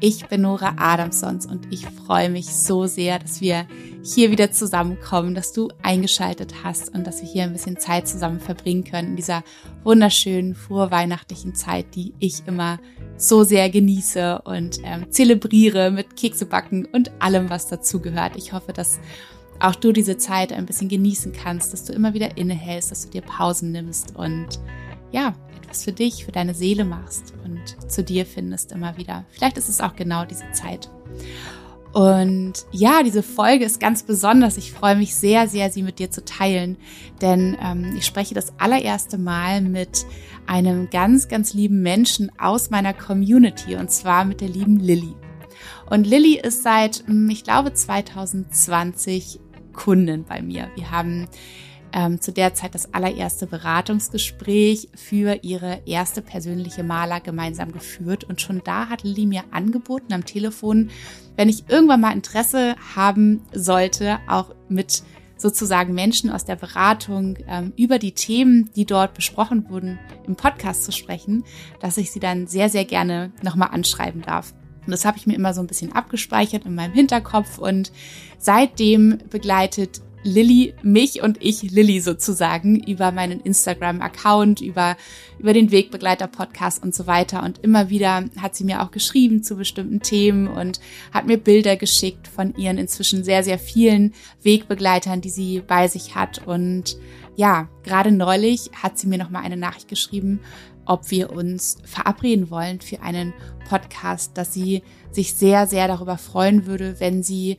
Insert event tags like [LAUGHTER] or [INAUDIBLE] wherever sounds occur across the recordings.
Ich bin Nora Adamsons und ich freue mich so sehr, dass wir hier wieder zusammenkommen, dass du eingeschaltet hast und dass wir hier ein bisschen Zeit zusammen verbringen können in dieser wunderschönen vorweihnachtlichen Zeit, die ich immer so sehr genieße und ähm, zelebriere mit Keksebacken und allem, was dazugehört. Ich hoffe, dass auch du diese Zeit ein bisschen genießen kannst, dass du immer wieder innehältst, dass du dir Pausen nimmst und ja, etwas für dich, für deine Seele machst und zu dir findest immer wieder. Vielleicht ist es auch genau diese Zeit. Und ja, diese Folge ist ganz besonders. Ich freue mich sehr, sehr, sie mit dir zu teilen, denn ähm, ich spreche das allererste Mal mit einem ganz, ganz lieben Menschen aus meiner Community und zwar mit der lieben Lilly. Und Lilly ist seit, hm, ich glaube, 2020 Kundin bei mir. Wir haben ähm, zu der Zeit das allererste Beratungsgespräch für ihre erste persönliche Maler gemeinsam geführt. Und schon da hat Lilly mir angeboten am Telefon, wenn ich irgendwann mal Interesse haben sollte, auch mit sozusagen Menschen aus der Beratung ähm, über die Themen, die dort besprochen wurden, im Podcast zu sprechen, dass ich sie dann sehr, sehr gerne nochmal anschreiben darf. Und das habe ich mir immer so ein bisschen abgespeichert in meinem Hinterkopf und seitdem begleitet Lilly mich und ich Lilly sozusagen über meinen Instagram-Account, über, über den Wegbegleiter-Podcast und so weiter. Und immer wieder hat sie mir auch geschrieben zu bestimmten Themen und hat mir Bilder geschickt von ihren inzwischen sehr, sehr vielen Wegbegleitern, die sie bei sich hat. Und ja, gerade neulich hat sie mir nochmal eine Nachricht geschrieben, ob wir uns verabreden wollen für einen Podcast, dass sie sich sehr, sehr darüber freuen würde, wenn sie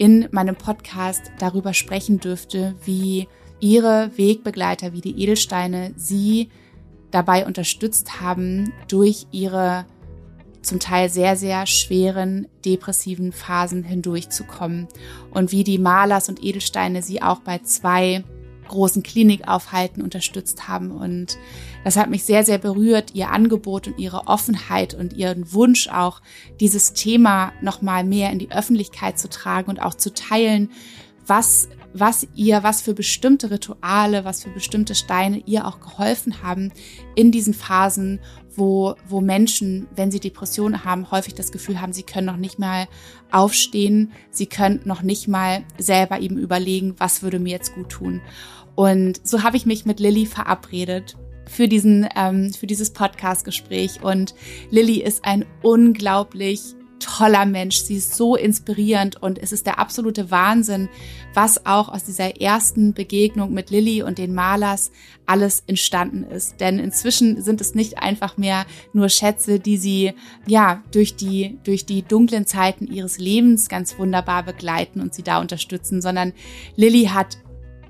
in meinem Podcast darüber sprechen dürfte, wie ihre Wegbegleiter, wie die Edelsteine sie dabei unterstützt haben, durch ihre zum Teil sehr, sehr schweren depressiven Phasen hindurchzukommen und wie die Malers und Edelsteine sie auch bei zwei großen Klinikaufhalten unterstützt haben. Und das hat mich sehr, sehr berührt, ihr Angebot und ihre Offenheit und ihren Wunsch auch, dieses Thema nochmal mehr in die Öffentlichkeit zu tragen und auch zu teilen, was was ihr, was für bestimmte Rituale, was für bestimmte Steine ihr auch geholfen haben in diesen Phasen, wo, wo Menschen, wenn sie Depressionen haben, häufig das Gefühl haben, sie können noch nicht mal aufstehen, sie können noch nicht mal selber eben überlegen, was würde mir jetzt gut tun. Und so habe ich mich mit Lilly verabredet für diesen, ähm, für dieses Podcast-Gespräch. Und Lilly ist ein unglaublich toller Mensch. Sie ist so inspirierend und es ist der absolute Wahnsinn, was auch aus dieser ersten Begegnung mit Lilly und den Malers alles entstanden ist. Denn inzwischen sind es nicht einfach mehr nur Schätze, die sie ja durch die durch die dunklen Zeiten ihres Lebens ganz wunderbar begleiten und sie da unterstützen, sondern Lilly hat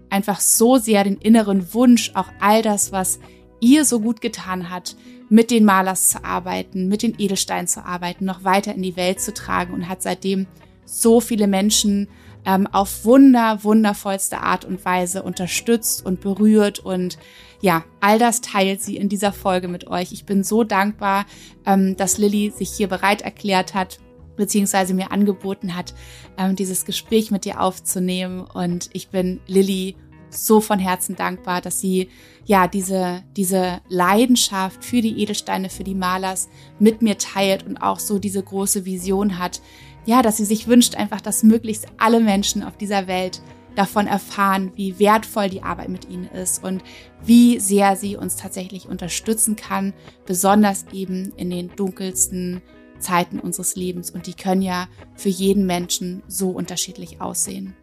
einfach so sehr den inneren Wunsch, auch all das, was ihr so gut getan hat, mit den Malers zu arbeiten, mit den Edelsteinen zu arbeiten, noch weiter in die Welt zu tragen und hat seitdem so viele Menschen ähm, auf wunder, wundervollste Art und Weise unterstützt und berührt und ja, all das teilt sie in dieser Folge mit euch. Ich bin so dankbar, ähm, dass Lilly sich hier bereit erklärt hat, beziehungsweise mir angeboten hat, ähm, dieses Gespräch mit dir aufzunehmen. Und ich bin Lilly so von Herzen dankbar, dass sie ja diese, diese Leidenschaft für die Edelsteine, für die Malers mit mir teilt und auch so diese große Vision hat. Ja, dass sie sich wünscht einfach, dass möglichst alle Menschen auf dieser Welt davon erfahren, wie wertvoll die Arbeit mit ihnen ist und wie sehr sie uns tatsächlich unterstützen kann, besonders eben in den dunkelsten Zeiten unseres Lebens. Und die können ja für jeden Menschen so unterschiedlich aussehen.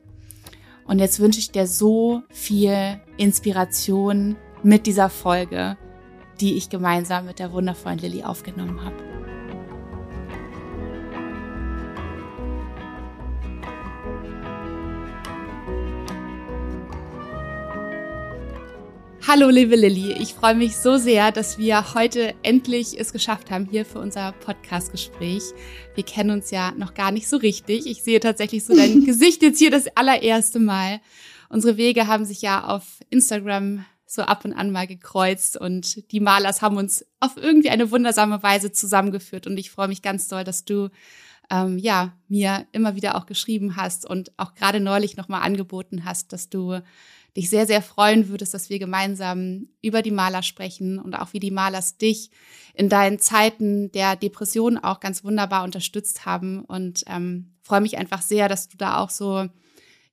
Und jetzt wünsche ich dir so viel Inspiration mit dieser Folge, die ich gemeinsam mit der wundervollen Lilly aufgenommen habe. Hallo liebe Lilly, ich freue mich so sehr, dass wir heute endlich es geschafft haben hier für unser Podcast-Gespräch. Wir kennen uns ja noch gar nicht so richtig. Ich sehe tatsächlich so dein [LAUGHS] Gesicht jetzt hier das allererste Mal. Unsere Wege haben sich ja auf Instagram so ab und an mal gekreuzt und die Malers haben uns auf irgendwie eine wundersame Weise zusammengeführt und ich freue mich ganz doll, dass du ähm, ja, mir immer wieder auch geschrieben hast und auch gerade neulich nochmal angeboten hast, dass du dich sehr, sehr freuen würdest, dass wir gemeinsam über die Maler sprechen und auch wie die Malers dich in deinen Zeiten der Depression auch ganz wunderbar unterstützt haben. Und ähm, freue mich einfach sehr, dass du da auch so,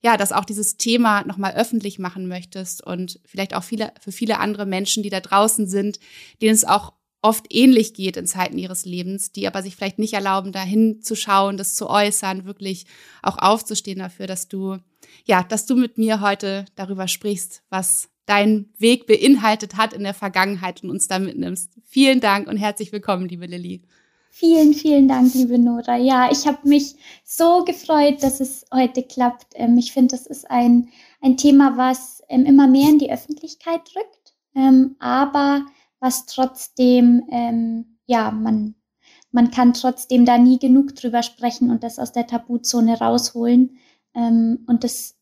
ja, dass auch dieses Thema nochmal öffentlich machen möchtest und vielleicht auch viele, für viele andere Menschen, die da draußen sind, denen es auch oft ähnlich geht in Zeiten ihres Lebens, die aber sich vielleicht nicht erlauben, dahin zu schauen, das zu äußern, wirklich auch aufzustehen dafür, dass du, ja, dass du mit mir heute darüber sprichst, was dein Weg beinhaltet hat in der Vergangenheit und uns da mitnimmst. Vielen Dank und herzlich willkommen, liebe Lilly. Vielen, vielen Dank, liebe Nora. Ja, ich habe mich so gefreut, dass es heute klappt. Ähm, ich finde, das ist ein, ein Thema, was ähm, immer mehr in die Öffentlichkeit rückt, ähm, aber was trotzdem, ja, man, man kann trotzdem da nie genug drüber sprechen und das aus der Tabuzone rausholen. Ähm, und das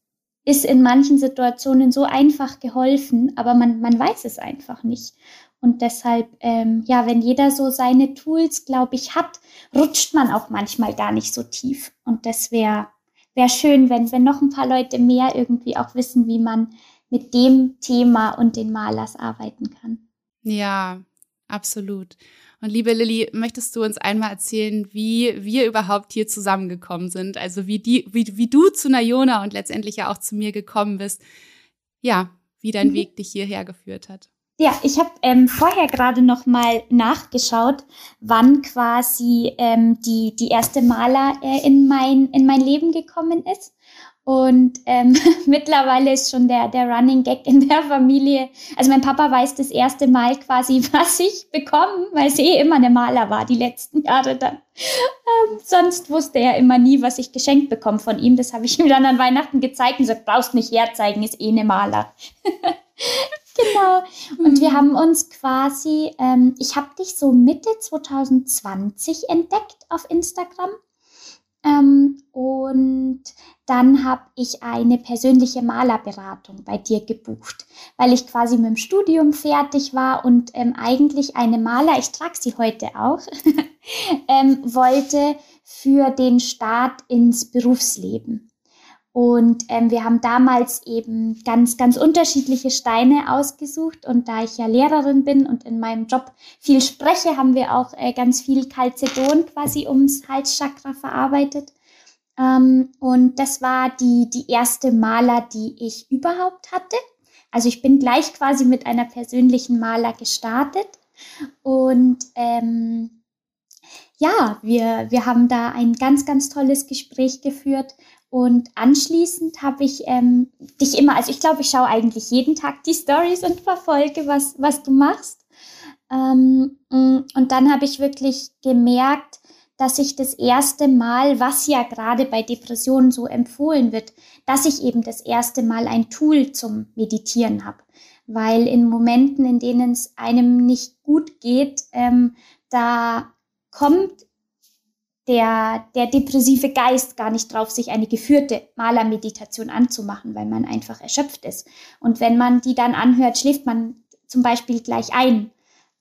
ist in manchen Situationen so einfach geholfen, aber man, man weiß es einfach nicht. Und deshalb, ähm, ja, wenn jeder so seine Tools, glaube ich, hat, rutscht man auch manchmal gar nicht so tief. Und das wäre wär schön, wenn, wenn noch ein paar Leute mehr irgendwie auch wissen, wie man mit dem Thema und den Malers arbeiten kann. Ja, absolut. Und liebe Lilly, möchtest du uns einmal erzählen, wie wir überhaupt hier zusammengekommen sind? Also wie, die, wie, wie du zu Nayona und letztendlich ja auch zu mir gekommen bist. Ja, wie dein mhm. Weg dich hierher geführt hat. Ja, ich habe ähm, vorher gerade noch mal nachgeschaut, wann quasi ähm, die, die erste Maler äh, in, mein, in mein Leben gekommen ist. Und ähm, [LAUGHS] mittlerweile ist schon der, der Running Gag in der Familie. Also mein Papa weiß das erste Mal quasi, [LAUGHS] was ich bekomme, weil es eh immer eine Maler war, die letzten Jahre dann. Ähm, sonst wusste er immer nie, was ich geschenkt bekomme von ihm. Das habe ich ihm dann an Weihnachten gezeigt und gesagt, brauchst nicht herzeigen, ist eh eine Maler. [LAUGHS] genau. Und wir mhm. haben uns quasi, ähm, ich habe dich so Mitte 2020 entdeckt auf Instagram. Ähm, und dann habe ich eine persönliche Malerberatung bei dir gebucht, weil ich quasi mit dem Studium fertig war und ähm, eigentlich eine Maler, ich trage sie heute auch, [LAUGHS] ähm, wollte für den Start ins Berufsleben. Und ähm, wir haben damals eben ganz, ganz unterschiedliche Steine ausgesucht. Und da ich ja Lehrerin bin und in meinem Job viel spreche, haben wir auch äh, ganz viel Calcedon quasi ums Halschakra verarbeitet. Ähm, und das war die, die erste Maler, die ich überhaupt hatte. Also ich bin gleich quasi mit einer persönlichen Maler gestartet. Und ähm, ja, wir, wir haben da ein ganz, ganz tolles Gespräch geführt und anschließend habe ich ähm, dich immer, also ich glaube, ich schaue eigentlich jeden Tag die Stories und verfolge, was, was du machst. Ähm, und dann habe ich wirklich gemerkt, dass ich das erste Mal, was ja gerade bei Depressionen so empfohlen wird, dass ich eben das erste Mal ein Tool zum Meditieren habe. Weil in Momenten, in denen es einem nicht gut geht, ähm, da kommt der, der depressive Geist gar nicht drauf, sich eine geführte Malermeditation anzumachen, weil man einfach erschöpft ist. Und wenn man die dann anhört, schläft man zum Beispiel gleich ein.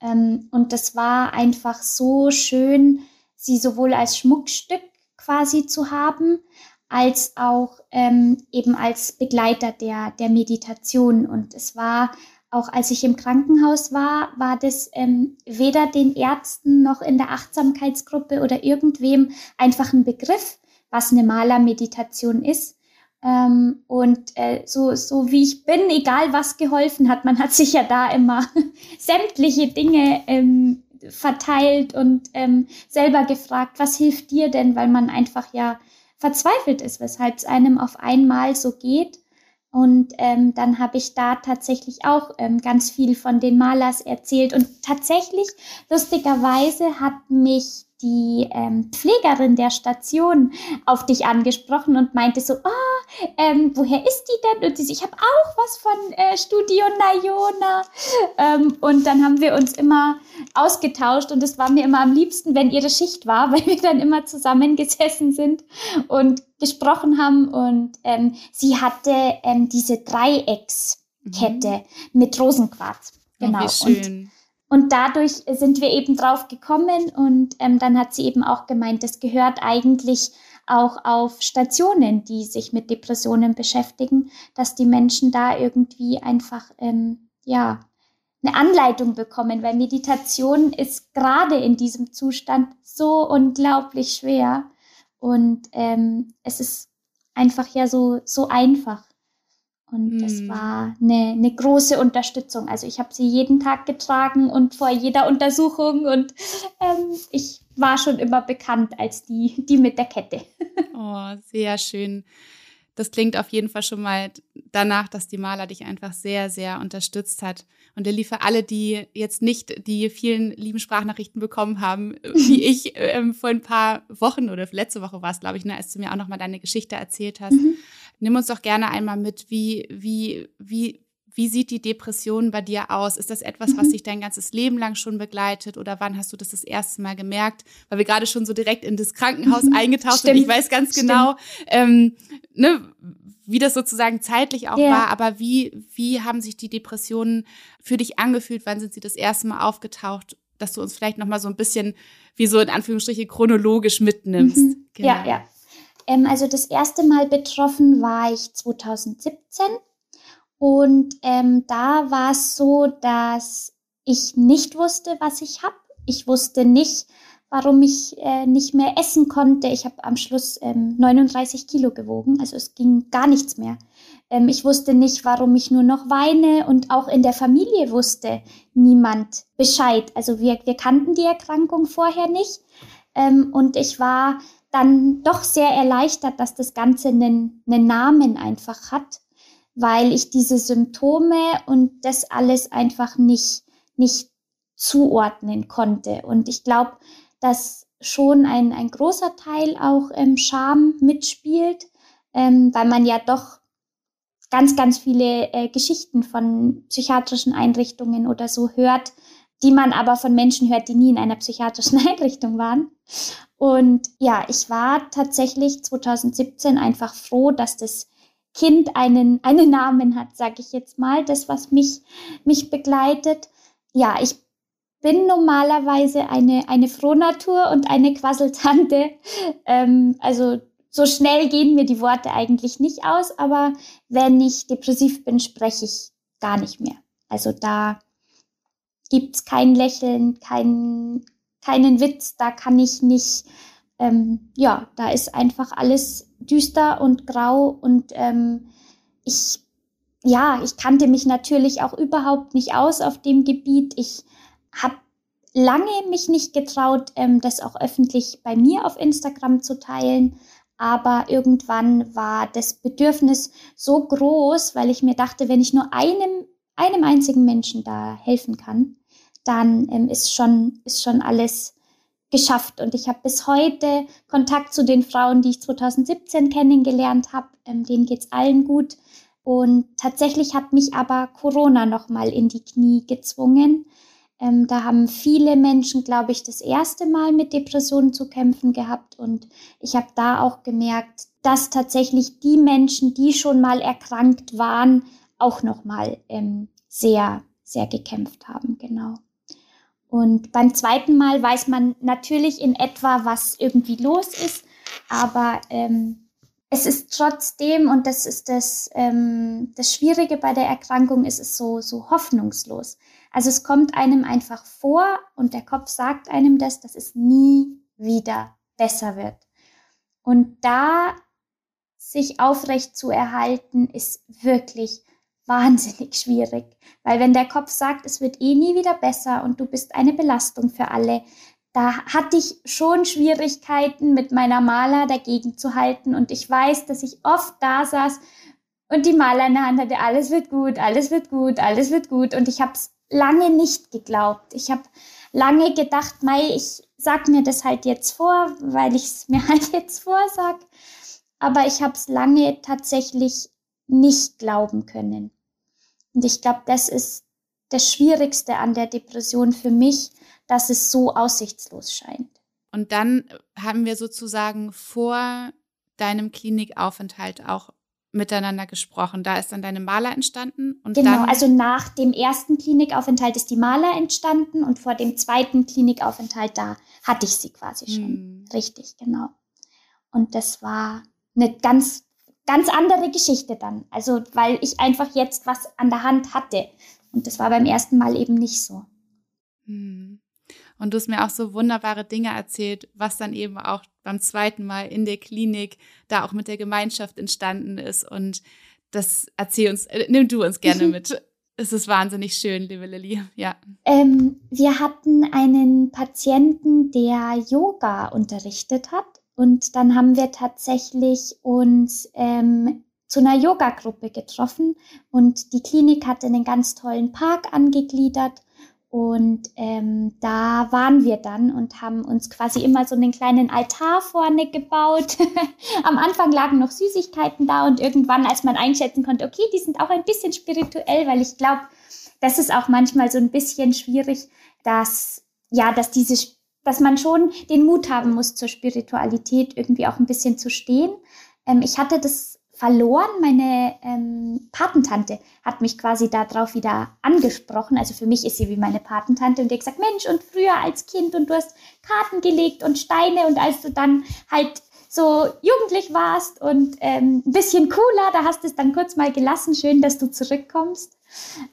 Ähm, und das war einfach so schön, sie sowohl als Schmuckstück quasi zu haben, als auch ähm, eben als Begleiter der, der Meditation. Und es war auch als ich im Krankenhaus war, war das ähm, weder den Ärzten noch in der Achtsamkeitsgruppe oder irgendwem einfach ein Begriff, was eine Malermeditation ist. Ähm, und äh, so, so wie ich bin, egal was geholfen hat, man hat sich ja da immer [LAUGHS] sämtliche Dinge ähm, verteilt und ähm, selber gefragt, was hilft dir denn, weil man einfach ja verzweifelt ist, weshalb es einem auf einmal so geht. Und ähm, dann habe ich da tatsächlich auch ähm, ganz viel von den Malers erzählt. Und tatsächlich, lustigerweise, hat mich die ähm, Pflegerin der Station auf dich angesprochen und meinte so, oh, ähm, woher ist die denn? Und sie, ich habe auch was von äh, Studio Nayona. Ähm, und dann haben wir uns immer ausgetauscht und es war mir immer am liebsten, wenn ihre Schicht war, [LAUGHS] weil wir dann immer zusammengesessen sind und gesprochen haben. Und ähm, sie hatte ähm, diese Dreieckskette mhm. mit Rosenquarz. Genau. Oh, wie schön. Und und dadurch sind wir eben drauf gekommen und ähm, dann hat sie eben auch gemeint, das gehört eigentlich auch auf Stationen, die sich mit Depressionen beschäftigen, dass die Menschen da irgendwie einfach ähm, ja eine Anleitung bekommen, weil Meditation ist gerade in diesem Zustand so unglaublich schwer und ähm, es ist einfach ja so so einfach. Und hm. das war eine, eine große Unterstützung. Also ich habe sie jeden Tag getragen und vor jeder Untersuchung und ähm, ich war schon immer bekannt als die, die mit der Kette. [LAUGHS] Oh, sehr schön. Das klingt auf jeden Fall schon mal danach, dass die Maler dich einfach sehr, sehr unterstützt hat. Und der für alle, die jetzt nicht die vielen lieben Sprachnachrichten bekommen haben, [LAUGHS] wie ich ähm, vor ein paar Wochen oder letzte Woche war es, glaube ich, ne, als du mir auch nochmal deine Geschichte erzählt hast. Mhm Nimm uns doch gerne einmal mit, wie, wie, wie, wie sieht die Depression bei dir aus? Ist das etwas, was mhm. dich dein ganzes Leben lang schon begleitet oder wann hast du das das erste Mal gemerkt? Weil wir gerade schon so direkt in das Krankenhaus mhm. eingetaucht sind. Ich weiß ganz genau, ähm, ne, wie das sozusagen zeitlich auch ja. war, aber wie, wie haben sich die Depressionen für dich angefühlt? Wann sind sie das erste Mal aufgetaucht? Dass du uns vielleicht nochmal so ein bisschen, wie so in Anführungsstrichen, chronologisch mitnimmst. Mhm. Genau. Ja, ja. Ähm, also das erste Mal betroffen war ich 2017 und ähm, da war es so, dass ich nicht wusste, was ich habe. Ich wusste nicht, warum ich äh, nicht mehr essen konnte. Ich habe am Schluss ähm, 39 Kilo gewogen, also es ging gar nichts mehr. Ähm, ich wusste nicht, warum ich nur noch weine und auch in der Familie wusste niemand Bescheid. Also wir, wir kannten die Erkrankung vorher nicht ähm, und ich war dann doch sehr erleichtert, dass das Ganze einen, einen Namen einfach hat, weil ich diese Symptome und das alles einfach nicht, nicht zuordnen konnte. Und ich glaube, dass schon ein, ein großer Teil auch ähm, Scham mitspielt, ähm, weil man ja doch ganz, ganz viele äh, Geschichten von psychiatrischen Einrichtungen oder so hört, die man aber von Menschen hört, die nie in einer psychiatrischen [LAUGHS] Einrichtung waren. Und ja, ich war tatsächlich 2017 einfach froh, dass das Kind einen, [LAUGHS] einen Namen hat, sage ich jetzt mal, das, was mich, mich begleitet. Ja, ich bin normalerweise eine, eine Frohnatur und eine Quasseltante. [LAUGHS] Ähm, also so schnell gehen mir die Worte eigentlich nicht aus, aber wenn ich depressiv bin, spreche ich gar nicht mehr. Also da gibt's kein Lächeln, kein, keinen Witz, da kann ich nicht, ähm, ja, da ist einfach alles düster und grau und ähm, ich, ja, ich kannte mich natürlich auch überhaupt nicht aus auf dem Gebiet. Ich habe lange mich nicht getraut, ähm, das auch öffentlich bei mir auf Instagram zu teilen. Aber irgendwann war das Bedürfnis so groß, weil ich mir dachte, wenn ich nur einem, einem einzigen Menschen da helfen kann, dann ähm, ist, schon, ist schon alles geschafft. Und ich habe bis heute Kontakt zu den Frauen, die ich 2017 kennengelernt habe. Ähm, denen geht's allen gut. Und tatsächlich hat mich aber Corona nochmal in die Knie gezwungen. Ähm, da haben viele Menschen, glaube ich, das erste Mal mit Depressionen zu kämpfen gehabt. Und ich habe da auch gemerkt, dass tatsächlich die Menschen, die schon mal erkrankt waren, auch nochmal ähm, sehr, sehr gekämpft haben. Genau. Und beim zweiten Mal weiß man natürlich in etwa, was irgendwie los ist, aber ähm, es ist trotzdem, und das ist das, ähm, das Schwierige bei der Erkrankung, ist es so, so hoffnungslos. Also es kommt einem einfach vor und der Kopf sagt einem das, dass es nie wieder besser wird. Und da sich aufrecht zu erhalten, ist wirklich wahnsinnig schwierig, weil wenn der Kopf sagt, es wird eh nie wieder besser und du bist eine Belastung für alle, da hatte ich schon Schwierigkeiten mit meiner Maler dagegen zu halten und ich weiß, dass ich oft da saß und die Maler in der Hand hatte, alles wird gut, alles wird gut, alles wird gut und ich habe es lange nicht geglaubt. Ich habe lange gedacht, Mai, ich sag mir das halt jetzt vor, weil ich es [LAUGHS] mir halt jetzt vorsag, aber ich habe es lange tatsächlich nicht glauben können. Und ich glaube, das ist das Schwierigste an der Depression für mich, dass es so aussichtslos scheint. Und dann haben wir sozusagen vor deinem Klinikaufenthalt auch miteinander gesprochen. Da ist dann deine Maler entstanden. Und genau, also nach dem ersten Klinikaufenthalt ist die Maler entstanden und vor dem zweiten Klinikaufenthalt, da hatte ich sie quasi schon. Hm. Richtig, genau. Und das war eine ganz, ganz andere Geschichte dann. Also, weil ich einfach jetzt was an der Hand hatte. Und das war beim ersten Mal eben nicht so. Hm. Und du hast mir auch so wunderbare Dinge erzählt, was dann eben auch beim zweiten Mal in der Klinik da auch mit der Gemeinschaft entstanden ist. Und das erzähl uns, äh, nimm du uns gerne [LAUGHS] mit. es ist wahnsinnig schön, liebe Lilly. Ja. Ähm, wir hatten einen Patienten, der Yoga unterrichtet hat. Und dann haben wir tatsächlich uns ähm, zu einer Yoga-Gruppe getroffen. Und die Klinik hatte einen ganz tollen Park angegliedert. Und ähm, da waren wir dann und haben uns quasi immer so einen kleinen Altar vorne gebaut. [LAUGHS] Am Anfang lagen noch Süßigkeiten da und irgendwann, als man einschätzen konnte, okay, die sind auch ein bisschen spirituell, weil ich glaube, das ist auch manchmal so ein bisschen schwierig, dass ja, dass diese, dass man schon den Mut haben muss, zur Spiritualität irgendwie auch ein bisschen zu stehen. Ähm, ich hatte das verloren. Meine ähm, Patentante hat mich quasi darauf wieder angesprochen. Also für mich ist sie wie meine Patentante und die hat gesagt, Mensch, und früher als Kind und du hast Karten gelegt und Steine und als du dann halt so jugendlich warst und ähm, ein bisschen cooler, da hast du es dann kurz mal gelassen. Schön, dass du zurückkommst.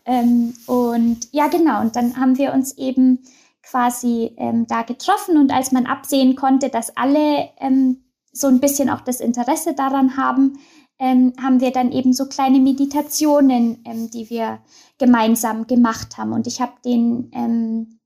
Ähm, und ja, genau. Und dann haben wir uns eben quasi ähm, da getroffen und als man absehen konnte, dass alle ähm, so ein bisschen auch das Interesse daran haben, ähm, haben wir dann eben so kleine Meditationen, ähm, die wir gemeinsam gemacht haben. Und ich habe den ähm,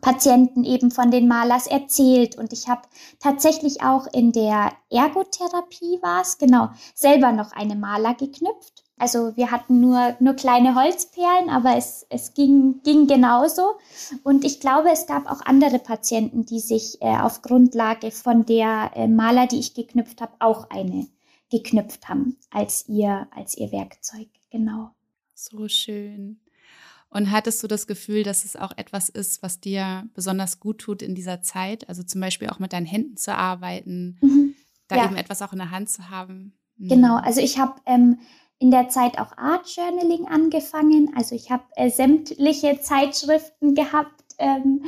Patienten eben von den Malers erzählt und ich habe tatsächlich auch in der Ergotherapie war es, genau, selber noch eine Maler geknüpft. Also wir hatten nur, nur kleine Holzperlen, aber es, es ging, ging genauso. Und ich glaube, es gab auch andere Patienten, die sich äh, auf Grundlage von der äh, Maler, die ich geknüpft habe, auch eine geknüpft haben als ihr, als ihr Werkzeug. Genau. So schön. Und hattest du das Gefühl, dass es auch etwas ist, was dir besonders gut tut in dieser Zeit? Also zum Beispiel auch mit deinen Händen zu arbeiten, mhm. da ja. eben etwas auch in der Hand zu haben? Mhm. Genau, also ich habe ähm, in der Zeit auch Art Journaling angefangen. Also ich habe äh, sämtliche Zeitschriften gehabt, ähm,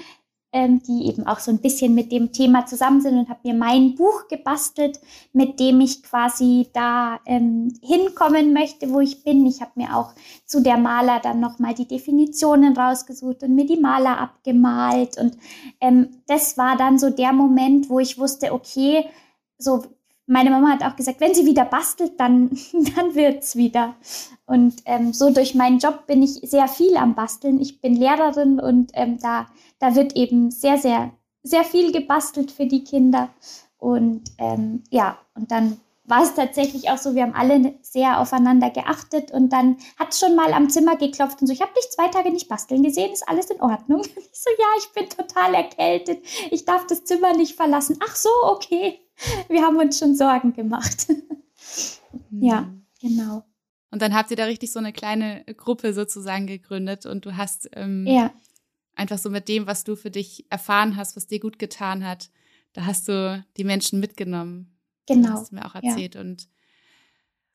ähm, die eben auch so ein bisschen mit dem Thema zusammen sind und habe mir mein Buch gebastelt, mit dem ich quasi da ähm, hinkommen möchte, wo ich bin. Ich habe mir auch zu der Maler dann nochmal die Definitionen rausgesucht und mir die Maler abgemalt. Und ähm, das war dann so der Moment, wo ich wusste, okay, so meine Mama hat auch gesagt, wenn sie wieder bastelt, dann, [LAUGHS] dann wird's wieder. Und ähm, so durch meinen Job bin ich sehr viel am Basteln. Ich bin Lehrerin und ähm, da, da wird eben sehr, sehr, sehr viel gebastelt für die Kinder. Und ähm, ja, und dann war es tatsächlich auch so, wir haben alle sehr aufeinander geachtet und dann hat es schon mal am Zimmer geklopft und so, ich habe dich zwei Tage nicht basteln gesehen, ist alles in Ordnung? [LAUGHS] Ich so, ja, ich bin total erkältet, ich darf das Zimmer nicht verlassen. Ach so, okay [LAUGHS] wir haben uns schon Sorgen gemacht. [LAUGHS] ja, mhm. genau. Und dann habt ihr da richtig so eine kleine Gruppe sozusagen gegründet und du hast ähm, ja. einfach so mit dem, was du für dich erfahren hast, was dir gut getan hat, da hast du die Menschen mitgenommen. Genau. Das hast du mir auch erzählt. Ja. Und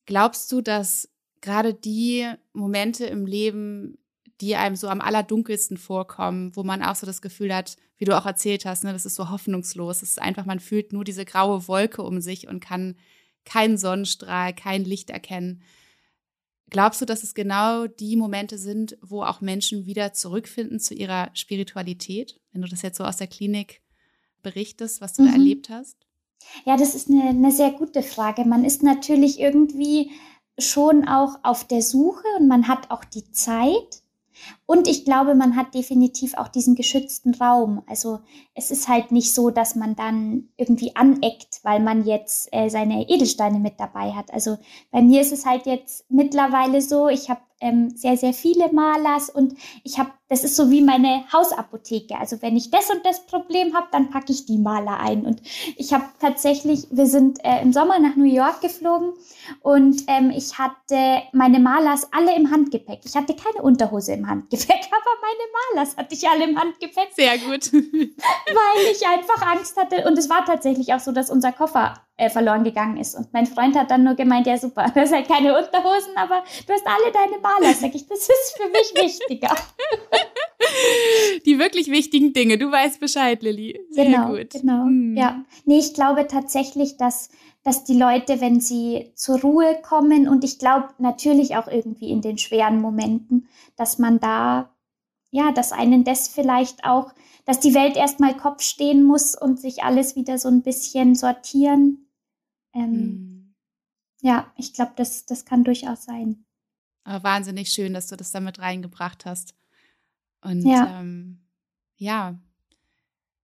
glaubst du, dass gerade die Momente im Leben, die einem so am allerdunkelsten vorkommen, wo man auch so das Gefühl hat, wie du auch erzählt hast, ne, das ist so hoffnungslos. Es ist einfach, man fühlt nur diese graue Wolke um sich und kann keinen Sonnenstrahl, kein Licht erkennen. Glaubst du, dass es genau die Momente sind, wo auch Menschen wieder zurückfinden zu ihrer Spiritualität? Wenn du das jetzt so aus der Klinik berichtest, was du mhm. da erlebt hast? Ja, das ist eine, eine sehr gute Frage. Man ist natürlich irgendwie schon auch auf der Suche und man hat auch die Zeit. Und ich glaube, man hat definitiv auch diesen geschützten Raum. Also es ist halt nicht so, dass man dann irgendwie aneckt, weil man jetzt äh, seine Edelsteine mit dabei hat. Also bei mir ist es halt jetzt mittlerweile so, ich habe ähm, sehr, sehr viele Malers und ich habe, das ist so wie meine Hausapotheke. Also wenn ich das und das Problem habe, dann packe ich die Maler ein. Und ich habe tatsächlich, wir sind äh, im Sommer nach New York geflogen und ähm, ich hatte meine Malers alle im Handgepäck. Ich hatte keine Unterhose im Handgepäck, [LAUGHS] aber meine Malers hatte ich alle im Handgepäck. Sehr gut. [LAUGHS] weil ich einfach Angst hatte. Und es war tatsächlich auch so, dass unser Koffer äh, verloren gegangen ist. Und mein Freund hat dann nur gemeint, ja super, [LAUGHS] du hast halt keine Unterhosen, aber du hast alle deine Maler. Sag ich, das ist für mich wichtiger. [LAUGHS] Die wirklich wichtigen Dinge. Du weißt Bescheid, Lilly. Sehr genau, gut. Genau, hm. ja. Nee, ich glaube tatsächlich, dass dass die Leute, wenn sie zur Ruhe kommen und ich glaube natürlich auch irgendwie in den schweren Momenten, dass man da, ja, dass einen das vielleicht auch, dass die Welt erstmal Kopf stehen muss und sich alles wieder so ein bisschen sortieren. Ähm, mhm. Ja, ich glaube, das, das kann durchaus sein. Aber wahnsinnig schön, dass du das damit reingebracht hast. Und ja, ähm, ja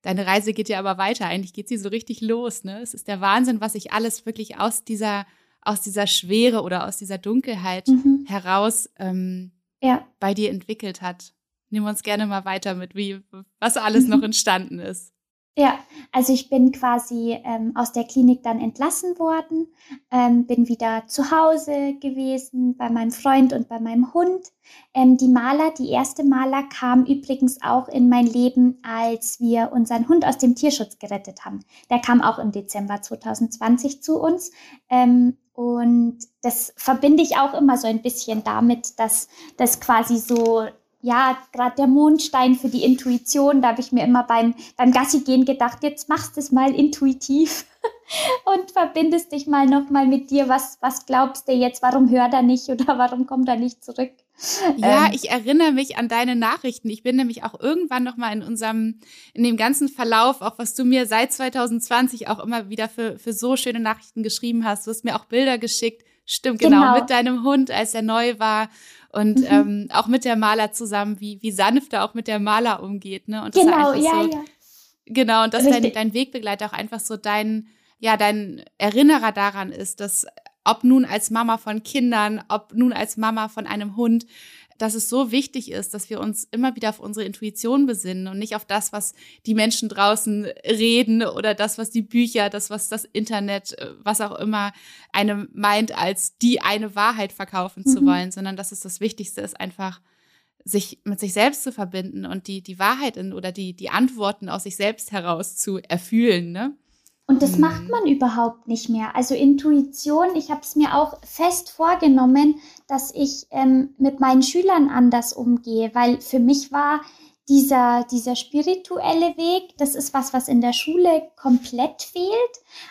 Deine Reise geht ja aber weiter. Eigentlich geht sie so richtig los. Ne? Es ist der Wahnsinn, was sich alles wirklich aus dieser, aus dieser Schwere oder aus dieser Dunkelheit mhm. heraus ähm, ja. bei dir entwickelt hat. Nehmen wir uns gerne mal weiter mit, wie, was alles noch [LAUGHS] entstanden ist. Ja, also ich bin quasi ähm, aus der Klinik dann entlassen worden, ähm, bin wieder zu Hause gewesen bei meinem Freund und bei meinem Hund. Ähm, die Maler, die erste Maler kam übrigens auch in mein Leben, als wir unseren Hund aus dem Tierschutz gerettet haben. Der kam auch im Dezember 2020 zu uns. Ähm, und das verbinde ich auch immer so ein bisschen damit, dass das quasi so ja, gerade der Mondstein für die Intuition, da habe ich mir immer beim, beim Gassi gehen gedacht, jetzt machst du es mal intuitiv [LAUGHS] und verbindest dich mal nochmal mit dir. Was, was glaubst du jetzt? Warum hört er nicht oder [LAUGHS] warum kommt er nicht zurück? Ja, ähm, ich erinnere mich an deine Nachrichten. Ich bin nämlich auch irgendwann nochmal in unserem, in dem ganzen Verlauf, auch was du mir seit 2020 auch immer wieder für, für so schöne Nachrichten geschrieben hast. Du hast mir auch Bilder geschickt. Stimmt, genau, genau. mit deinem Hund, als er neu war und mhm. ähm, auch mit der Maler zusammen, wie, wie sanft er auch mit der Maler umgeht. Ne? Und genau, ja, so, ja. Genau, und dass dein, dein Wegbegleiter auch einfach so dein, ja, dein Erinnerer daran ist, dass ob nun als Mama von Kindern, ob nun als Mama von einem Hund, dass es so wichtig ist, dass wir uns immer wieder auf unsere Intuition besinnen und nicht auf das, was die Menschen draußen reden oder das, was die Bücher, das, was das Internet, äh, was auch immer einem meint, als die eine Wahrheit verkaufen mhm. zu wollen, sondern dass es das Wichtigste ist, einfach sich mit sich selbst zu verbinden und die, die Wahrheiten oder die, die Antworten aus sich selbst heraus zu erfühlen, ne? Und das mhm. macht man überhaupt nicht mehr. Also Intuition, ich habe es mir auch fest vorgenommen, dass ich ähm, mit meinen Schülern anders umgehe, weil für mich war dieser, dieser spirituelle Weg, das ist was, was in der Schule komplett fehlt.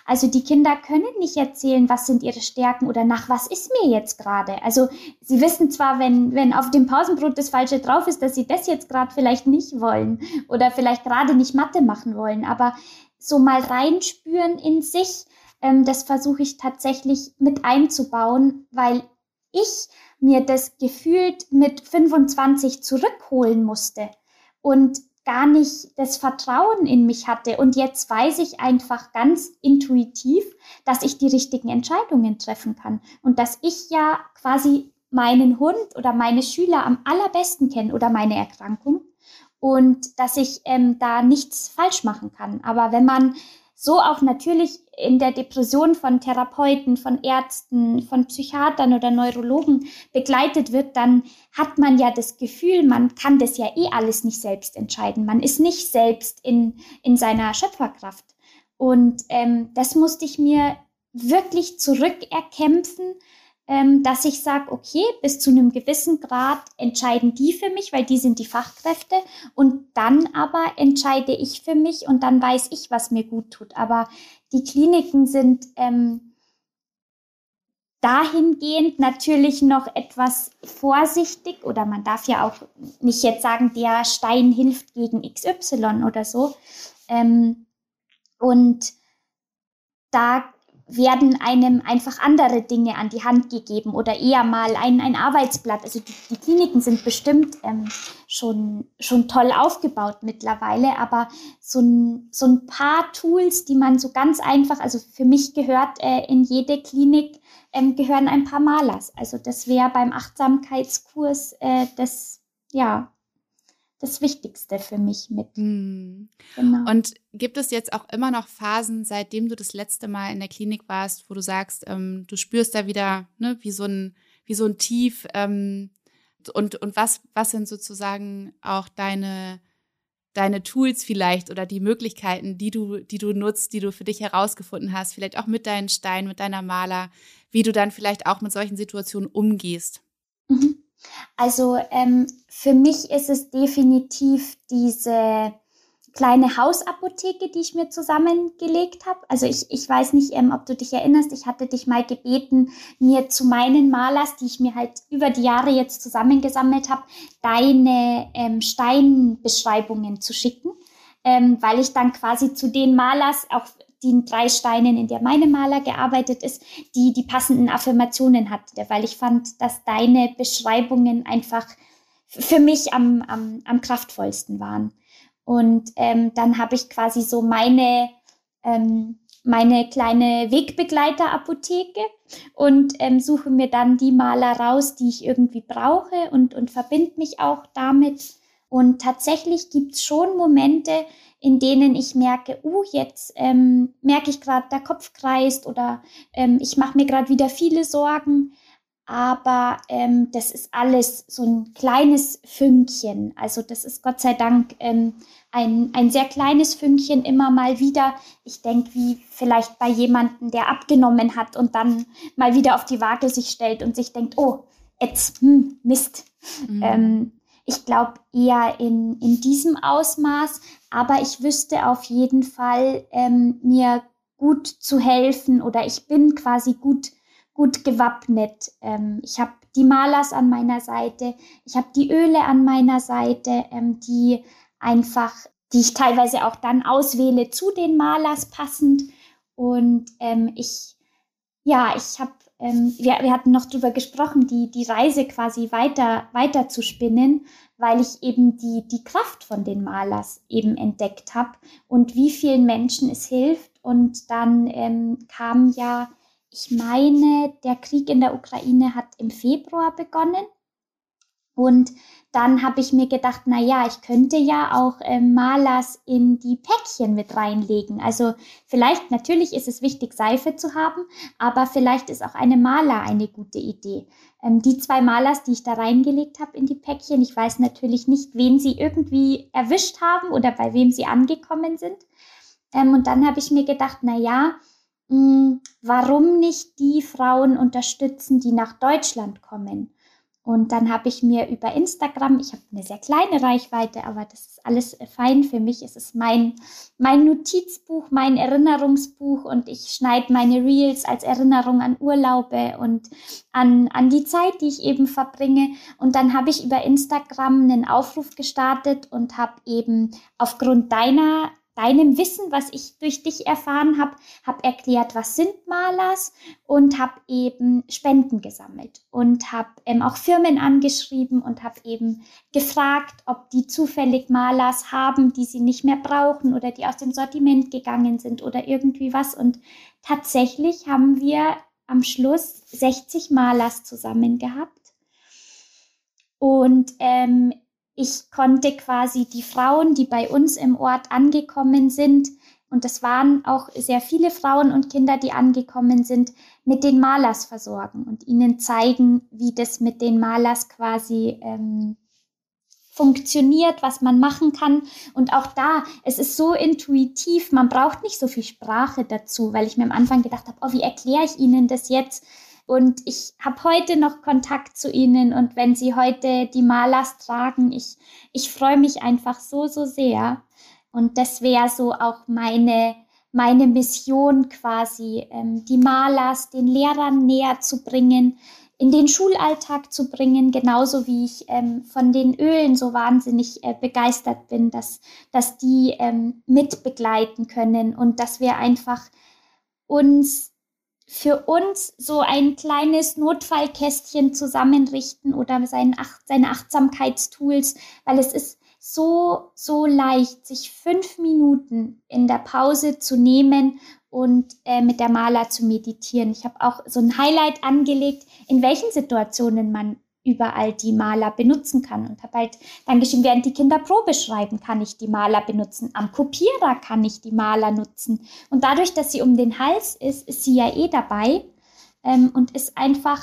Also die Kinder können nicht erzählen, was sind ihre Stärken oder nach was ist mir jetzt gerade. Also sie wissen zwar, wenn, wenn auf dem Pausenbrot das Falsche drauf ist, dass sie das jetzt gerade vielleicht nicht wollen oder vielleicht gerade nicht Mathe machen wollen, aber so mal reinspüren in sich, ähm, das versuche ich tatsächlich mit einzubauen, weil ich mir das gefühlt mit 25 zurückholen musste und gar nicht das Vertrauen in mich hatte. Und jetzt weiß ich einfach ganz intuitiv, dass ich die richtigen Entscheidungen treffen kann und dass ich ja quasi meinen Hund oder meine Schüler am allerbesten kenne oder meine Erkrankung und dass ich ähm, da nichts falsch machen kann. Aber wenn man so auch natürlich in der Depression von Therapeuten, von Ärzten, von Psychiatern oder Neurologen begleitet wird, dann hat man ja das Gefühl, man kann das ja eh alles nicht selbst entscheiden. Man ist nicht selbst in, in seiner Schöpferkraft. Und ähm, das musste ich mir wirklich zurückerkämpfen ähm, dass ich sage, okay, bis zu einem gewissen Grad entscheiden die für mich, weil die sind die Fachkräfte und dann aber entscheide ich für mich und dann weiß ich, was mir gut tut. Aber die Kliniken sind ähm, dahingehend natürlich noch etwas vorsichtig oder man darf ja auch nicht jetzt sagen, der Stein hilft gegen XY oder so. Ähm, und da werden einem einfach andere Dinge an die Hand gegeben oder eher mal ein, ein Arbeitsblatt. Also die, die Kliniken sind bestimmt ähm, schon, schon toll aufgebaut mittlerweile, aber so ein, so ein paar Tools, die man so ganz einfach, also für mich gehört äh, in jede Klinik, ähm, gehören ein paar Malers. Also das wäre beim Achtsamkeitskurs äh, das, ja, das Wichtigste für mich mit. Hm. Genau. Und gibt es jetzt auch immer noch Phasen, seitdem du das letzte Mal in der Klinik warst, wo du sagst, ähm, du spürst da wieder, ne, wie so ein, wie so ein Tief, ähm, und, und was, was sind sozusagen auch deine, deine Tools vielleicht oder die Möglichkeiten, die du, die du nutzt, die du für dich herausgefunden hast, vielleicht auch mit deinen Steinen, mit deiner Maler, wie du dann vielleicht auch mit solchen Situationen umgehst. Mhm. Also ähm, für mich ist es definitiv diese kleine Hausapotheke, die ich mir zusammengelegt habe. Also ich, ich weiß nicht, ähm, ob du dich erinnerst, ich hatte dich mal gebeten, mir zu meinen Malers, die ich mir halt über die Jahre jetzt zusammengesammelt habe, deine ähm, Steinbeschreibungen zu schicken, ähm, weil ich dann quasi zu den Malers, auch den drei Steinen, in der meine Maler gearbeitet ist, die die passenden Affirmationen hatte, weil ich fand, dass deine Beschreibungen einfach für mich am, am, am kraftvollsten waren. Und ähm, dann habe ich quasi so meine, ähm, meine kleine Wegbegleiter-Apotheke und ähm, suche mir dann die Maler raus, die ich irgendwie brauche und, und verbinde mich auch damit. Und tatsächlich gibt's schon Momente, in denen ich merke, uh, jetzt ähm, merke ich gerade, der Kopf kreist oder ähm, ich mache mir gerade wieder viele Sorgen aber ähm, das ist alles so ein kleines Fünkchen. Also das ist Gott sei Dank ähm, ein, ein sehr kleines Fünkchen immer mal wieder. Ich denke, wie vielleicht bei jemandem, der abgenommen hat und dann mal wieder auf die Waage sich stellt und sich denkt, oh, jetzt, hm, Mist. Mhm. Ähm, ich glaube eher in, in diesem Ausmaß, aber ich wüsste auf jeden Fall, ähm, mir gut zu helfen oder ich bin quasi gut gut gewappnet. Ähm, ich habe die Malers an meiner Seite, ich habe die Öle an meiner Seite, ähm, die einfach, die ich teilweise auch dann auswähle zu den Malers passend. Und ähm, ich, ja, ich habe, ähm, wir, wir hatten noch drüber gesprochen, die, die Reise quasi weiter, weiter zu spinnen, weil ich eben die, die Kraft von den Malers eben entdeckt habe und wie vielen Menschen es hilft. Und dann ähm, kam ja ich meine, der Krieg in der Ukraine hat im Februar begonnen. Und dann habe ich mir gedacht, na ja, ich könnte ja auch äh, Malers in die Päckchen mit reinlegen. Also vielleicht, natürlich ist es wichtig, Seife zu haben, aber vielleicht ist auch eine Maler eine gute Idee. Ähm, die zwei Malers, die ich da reingelegt habe in die Päckchen, ich weiß natürlich nicht, wen sie irgendwie erwischt haben oder bei wem sie angekommen sind. Ähm, und dann habe ich mir gedacht, na ja, hm, warum nicht die Frauen unterstützen, die nach Deutschland kommen. Und dann habe ich mir über Instagram, ich habe eine sehr kleine Reichweite, aber das ist alles fein für mich. Es ist mein, mein Notizbuch, mein Erinnerungsbuch und ich schneide meine Reels als Erinnerung an Urlaube und an, an die Zeit, die ich eben verbringe. Und dann habe ich über Instagram einen Aufruf gestartet und habe eben aufgrund deiner deinem Wissen, was ich durch dich erfahren habe, habe erklärt, was sind Malers und habe eben Spenden gesammelt und habe ähm, auch Firmen angeschrieben und habe eben gefragt, ob die zufällig Malers haben, die sie nicht mehr brauchen oder die aus dem Sortiment gegangen sind oder irgendwie was. Und tatsächlich haben wir am Schluss 60 Malers zusammen gehabt. Und ähm, ich konnte quasi die Frauen, die bei uns im Ort angekommen sind, und das waren auch sehr viele Frauen und Kinder, die angekommen sind, mit den Malers versorgen und ihnen zeigen, wie das mit den Malers quasi ähm, funktioniert, was man machen kann. Und auch da, es ist so intuitiv, man braucht nicht so viel Sprache dazu, weil ich mir am Anfang gedacht habe, oh, wie erkläre ich Ihnen das jetzt? Und ich habe heute noch Kontakt zu ihnen und wenn sie heute die Malers tragen, ich, ich freue mich einfach so, so sehr. Und das wäre so auch meine, meine Mission quasi, ähm, die Malers den Lehrern näher zu bringen, in den Schulalltag zu bringen, genauso wie ich ähm, von den Ölen so wahnsinnig äh, begeistert bin, dass, dass die ähm, mitbegleiten können und dass wir einfach uns für uns so ein kleines Notfallkästchen zusammenrichten oder sein Ach seine Achtsamkeitstools, weil es ist so, so leicht, sich fünf Minuten in der Pause zu nehmen und äh, mit der Maler zu meditieren. Ich habe auch so ein Highlight angelegt, in welchen Situationen man überall die Maler benutzen kann. Und habe halt dann geschrieben, während die Kinder Probe schreiben, kann ich die Maler benutzen. Am Kopierer kann ich die Maler nutzen. Und dadurch, dass sie um den Hals ist, ist sie ja eh dabei ähm, und ist einfach,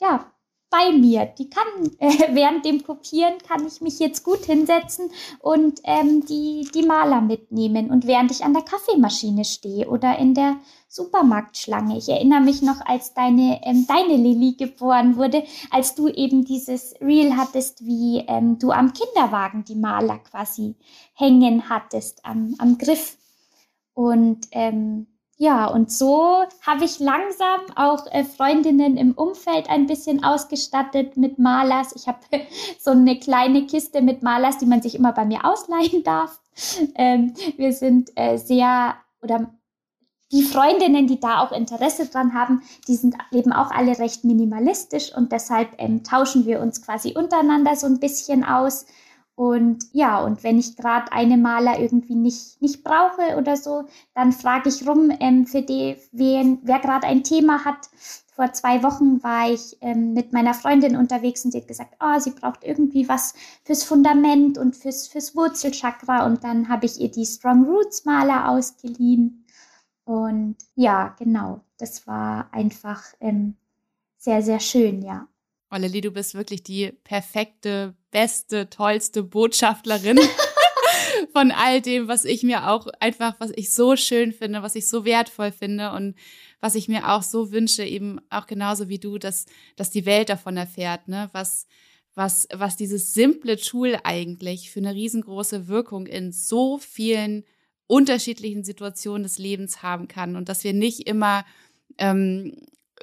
ja, bei mir. Die kann [LAUGHS] äh, während dem Kopieren kann ich mich jetzt gut hinsetzen und ähm, die, die Maler mitnehmen. Und während ich an der Kaffeemaschine stehe oder in der Supermarktschlange. Ich erinnere mich noch, als deine, ähm, deine Lilly geboren wurde, als du eben dieses Reel hattest, wie ähm, du am Kinderwagen die Maler quasi hängen hattest am, am Griff. Und ähm, ja, und so habe ich langsam auch äh, Freundinnen im Umfeld ein bisschen ausgestattet mit Malers. Ich habe [LAUGHS] so eine kleine Kiste mit Malers, die man sich immer bei mir ausleihen darf. Ähm, wir sind äh, sehr, oder die Freundinnen, die da auch Interesse dran haben, die sind eben auch alle recht minimalistisch und deshalb ähm, tauschen wir uns quasi untereinander so ein bisschen aus. Und ja, und wenn ich gerade eine Maler irgendwie nicht, nicht brauche oder so, dann frage ich rum ähm, für die, wen, wer gerade ein Thema hat. Vor zwei Wochen war ich ähm, mit meiner Freundin unterwegs und sie hat gesagt, oh, sie braucht irgendwie was fürs Fundament und fürs, fürs Wurzelchakra. Und dann habe ich ihr die Strong Roots Maler ausgeliehen. Und ja, genau, das war einfach ähm, sehr, sehr schön, ja. Oh, Lilly, du bist wirklich die perfekte, beste, tollste Botschafterin [LAUGHS] von all dem, was ich mir auch einfach, was ich so schön finde, was ich so wertvoll finde und was ich mir auch so wünsche, eben auch genauso wie du, dass, dass die Welt davon erfährt, ne? Was, was, was dieses simple Tool eigentlich für eine riesengroße Wirkung in so vielen unterschiedlichen Situationen des Lebens haben kann und dass wir nicht immer ähm,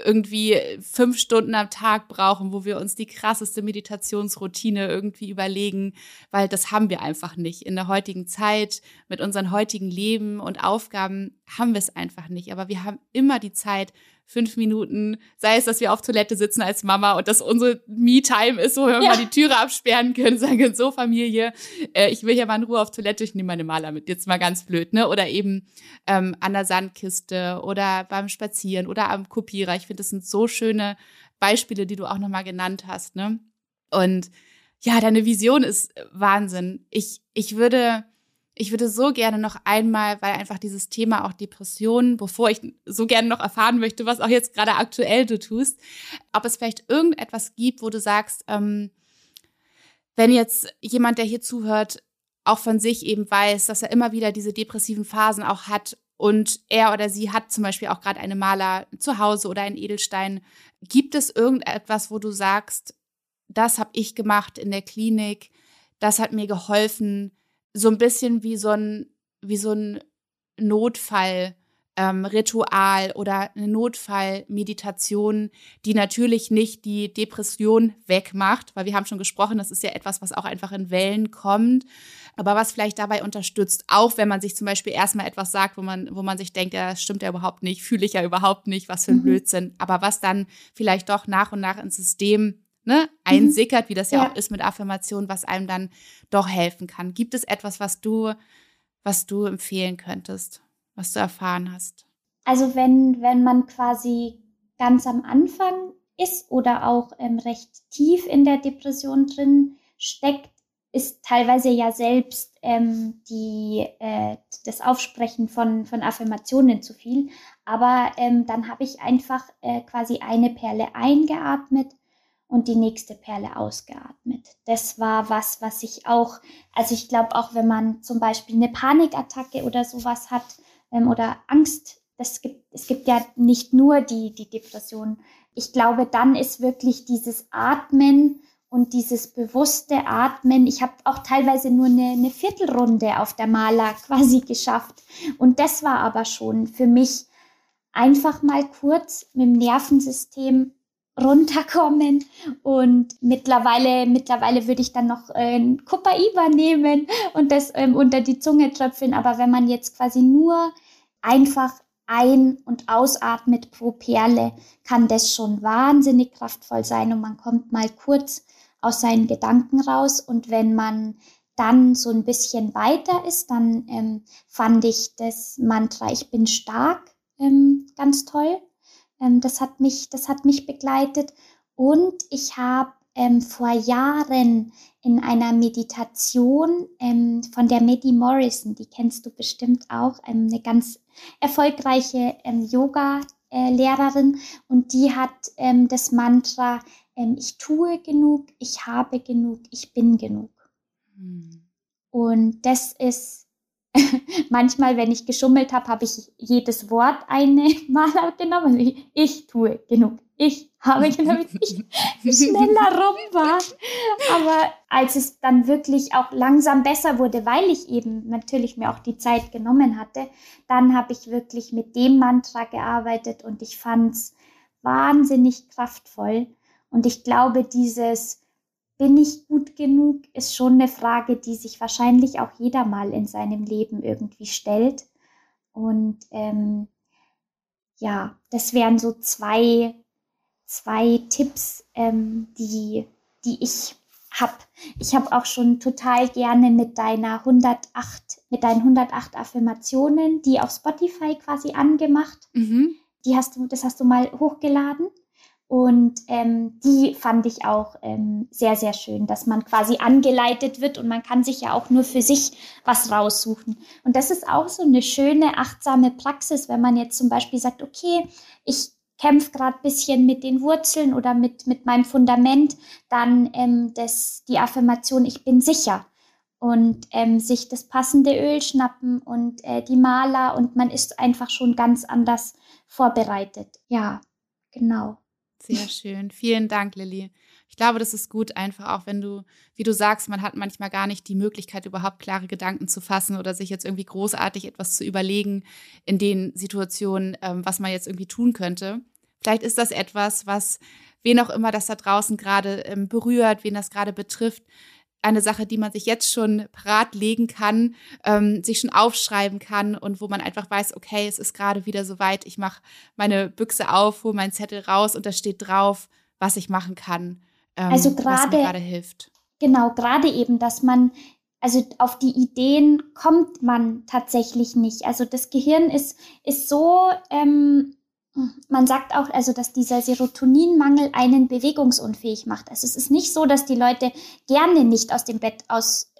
irgendwie fünf Stunden am Tag brauchen, wo wir uns die krasseste Meditationsroutine irgendwie überlegen, weil das haben wir einfach nicht. In der heutigen Zeit, mit unseren heutigen Leben und Aufgaben haben wir es einfach nicht. Aber wir haben immer die Zeit, fünf Minuten, sei es, dass wir auf Toilette sitzen als Mama und dass unsere Me-Time ist, wo wir ja. mal die Türe absperren können, [LAUGHS] sagen, so Familie, äh, ich will hier mal in Ruhe auf Toilette, ich nehme meine Maler mit, jetzt mal ganz blöd, ne? Oder eben ähm, an der Sandkiste oder beim Spazieren oder am Kopierer. Ich finde, das sind so schöne Beispiele, die du auch nochmal genannt hast, ne? Und ja, deine Vision ist Wahnsinn. Ich, ich würde, ich würde so gerne noch einmal, weil einfach dieses Thema auch Depressionen, bevor ich so gerne noch erfahren möchte, was auch jetzt gerade aktuell du tust, ob es vielleicht irgendetwas gibt, wo du sagst, ähm, wenn jetzt jemand, der hier zuhört, auch von sich eben weiß, dass er immer wieder diese depressiven Phasen auch hat und er oder sie hat zum Beispiel auch gerade eine Maler zu Hause oder einen Edelstein, gibt es irgendetwas, wo du sagst, das habe ich gemacht in der Klinik, das hat mir geholfen, so ein bisschen wie so ein, wie so ein Notfall. Ähm, Ritual oder eine Notfallmeditation, die natürlich nicht die Depression wegmacht, weil wir haben schon gesprochen, das ist ja etwas, was auch einfach in Wellen kommt, aber was vielleicht dabei unterstützt, auch wenn man sich zum Beispiel erstmal etwas sagt, wo man, wo man sich denkt, ja, das stimmt ja überhaupt nicht, fühle ich ja überhaupt nicht, was für ein mhm. Blödsinn, aber was dann vielleicht doch nach und nach ins System ne, mhm. einsickert, wie das ja, ja, auch ist mit Affirmation, was einem dann doch helfen kann. Gibt es etwas, was du, was du empfehlen könntest, was du erfahren hast? Also wenn, wenn man quasi ganz am Anfang ist oder auch ähm, recht tief in der Depression drin steckt, ist teilweise ja selbst ähm, die, äh, das Aufsprechen von, von Affirmationen zu viel. Aber ähm, dann habe ich einfach äh, quasi eine Perle eingeatmet und die nächste Perle ausgeatmet. Das war was, was ich auch, also ich glaube auch, wenn man zum Beispiel eine Panikattacke oder sowas hat ähm, oder Angst, das gibt, es gibt ja nicht nur die, die Depression. Ich glaube, dann ist wirklich dieses Atmen und dieses bewusste Atmen. Ich habe auch teilweise nur eine, eine Viertelrunde auf der Maler [LAUGHS] quasi geschafft. Und das war aber schon für mich einfach mal kurz mit dem Nervensystem runterkommen. Und mittlerweile mittlerweile würde ich dann noch äh, ein Copaiba nehmen und das ähm, unter die Zunge tröpfeln. Aber wenn man jetzt quasi nur einfach ein- und ausatmet pro Perle, kann das schon wahnsinnig kraftvoll sein. Und man kommt mal kurz aus seinen Gedanken raus. Und wenn man dann so ein bisschen weiter ist, dann ähm, fand ich das Mantra Ich bin stark ähm, ganz toll. Ähm, das, hat mich, das hat mich begleitet. Und ich habe ähm, vor Jahren in einer Meditation ähm, von der Medi Morrison, die kennst du bestimmt auch, ähm, eine ganz erfolgreiche ähm, Yoga-Lehrerin. und die hat ähm, das Mantra ähm, ich tue genug, ich habe genug, ich bin genug. Mhm. Und das ist [LAUGHS] manchmal, wenn ich geschummelt habe, habe ich jedes Wort eine [LAUGHS] Mal genommen. Also ich, tue genug, ich habe damit ich [LAUGHS] schneller rum war. Aber als es dann wirklich auch langsam besser wurde, weil ich eben natürlich mir auch die Zeit genommen hatte, dann habe ich wirklich mit dem Mantra gearbeitet und ich fand es wahnsinnig kraftvoll. Und ich glaube, dieses bin ich gut genug ist schon eine Frage, die sich wahrscheinlich auch jeder mal in seinem Leben irgendwie stellt. Und ähm, ja, das wären so zwei zwei Tipps, ähm, die, die ich habe. Ich habe auch schon total gerne mit deiner 108, mit deinen 108 Affirmationen, die auf Spotify quasi angemacht. Mhm. Die hast du, das hast du mal hochgeladen. Und ähm, die fand ich auch ähm, sehr, sehr schön, dass man quasi angeleitet wird und man kann sich ja auch nur für sich was raussuchen. Und das ist auch so eine schöne, achtsame Praxis, wenn man jetzt zum Beispiel sagt, okay, ich kämpfe gerade ein bisschen mit den Wurzeln oder mit, mit meinem Fundament, dann ähm, das, die Affirmation, ich bin sicher. Und ähm, sich das passende Öl schnappen und äh, die Maler und man ist einfach schon ganz anders vorbereitet. Ja, genau. Sehr schön. Vielen Dank, Lilly. Ich glaube, das ist gut, einfach auch wenn du, wie du sagst, man hat manchmal gar nicht die Möglichkeit, überhaupt klare Gedanken zu fassen oder sich jetzt irgendwie großartig etwas zu überlegen in den Situationen, ähm, was man jetzt irgendwie tun könnte. Vielleicht ist das etwas, was wen auch immer das da draußen gerade ähm, berührt, wen das gerade betrifft, eine Sache, die man sich jetzt schon parat legen kann, ähm, sich schon aufschreiben kann und wo man einfach weiß, okay, es ist gerade wieder soweit, ich mache meine Büchse auf, hole meinen Zettel raus und da steht drauf, was ich machen kann ähm, also grade, was mir gerade hilft. Genau, gerade eben, dass man, also auf die Ideen kommt man tatsächlich nicht. Also das Gehirn ist, ist so, ähm, man sagt auch, also, dass dieser Serotoninmangel einen bewegungsunfähig macht. Also es ist nicht so, dass die Leute gerne nicht aus dem Bett aus,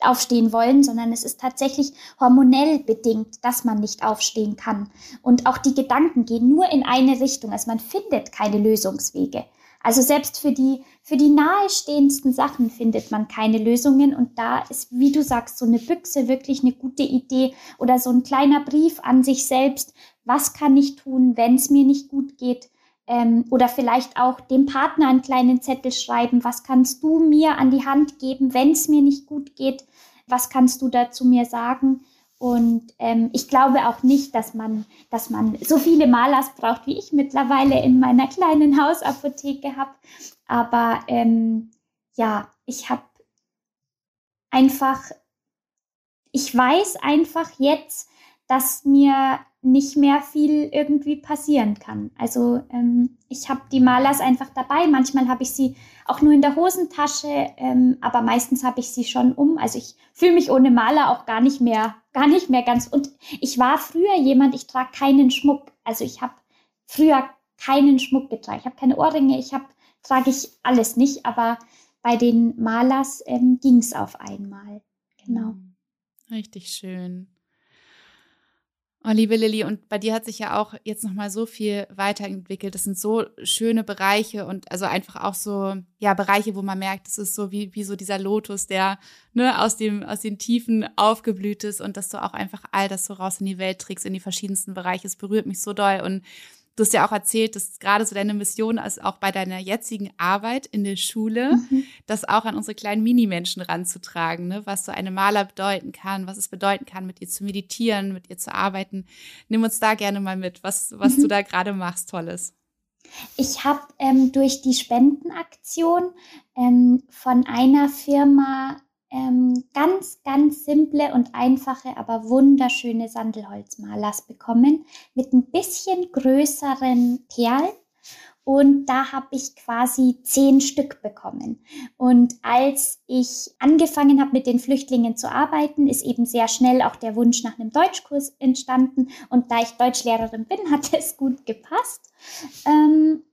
aufstehen wollen, sondern es ist tatsächlich hormonell bedingt, dass man nicht aufstehen kann. Und auch die Gedanken gehen nur in eine Richtung. Also man findet keine Lösungswege. Also selbst für die, für die nahestehendsten Sachen findet man keine Lösungen und da ist, wie du sagst, so eine Büchse wirklich eine gute Idee oder so ein kleiner Brief an sich selbst. Was kann ich tun, wenn es mir nicht gut geht? Ähm, oder vielleicht auch dem Partner einen kleinen Zettel schreiben. Was kannst du mir an die Hand geben, wenn es mir nicht gut geht? Was kannst du dazu mir sagen? Und ähm, ich glaube auch nicht, dass man, dass man so viele Malers braucht, wie ich mittlerweile in meiner kleinen Hausapotheke habe. Aber ähm, ja, ich habe einfach, ich weiß einfach jetzt, dass mir nicht mehr viel irgendwie passieren kann. Also ähm, ich habe die Malers einfach dabei. Manchmal habe ich sie auch nur in der Hosentasche, ähm, aber meistens habe ich sie schon um. Also ich fühle mich ohne Maler auch gar nicht mehr, gar nicht mehr ganz. Und ich war früher jemand, ich trage keinen Schmuck. Also ich habe früher keinen Schmuck getragen. Ich habe keine Ohrringe, ich habe trage ich alles nicht. Aber bei den Malers ähm, ging es auf einmal. Genau. Richtig schön. Oh, liebe Lilly, und bei dir hat sich ja auch jetzt nochmal so viel weiterentwickelt. Das sind so schöne Bereiche und also einfach auch so, ja, Bereiche, wo man merkt, das ist so wie, wie so dieser Lotus, der ne, aus, dem, aus den Tiefen aufgeblüht ist und dass du auch einfach all das so raus in die Welt trägst, in die verschiedensten Bereiche. Es berührt mich so doll und Du hast ja auch erzählt, dass gerade so deine Mission ist, auch bei deiner jetzigen Arbeit in der Schule, mhm. das auch an unsere kleinen Minimenschen ranzutragen, ne? was so eine Maler bedeuten kann, was es bedeuten kann, mit ihr zu meditieren, mit ihr zu arbeiten. Nimm uns da gerne mal mit, was, was mhm. du da gerade machst, Tolles. Ich habe ähm, durch die Spendenaktion ähm, von einer Firma ähm, ganz, ganz simple und einfache, aber wunderschöne Sandelholzmalers bekommen mit ein bisschen größeren Perlen. Und da habe ich quasi zehn Stück bekommen. Und als ich angefangen habe, mit den Flüchtlingen zu arbeiten, ist eben sehr schnell auch der Wunsch nach einem Deutschkurs entstanden. Und da ich Deutschlehrerin bin, [LAUGHS] hat es gut gepasst. Ähm,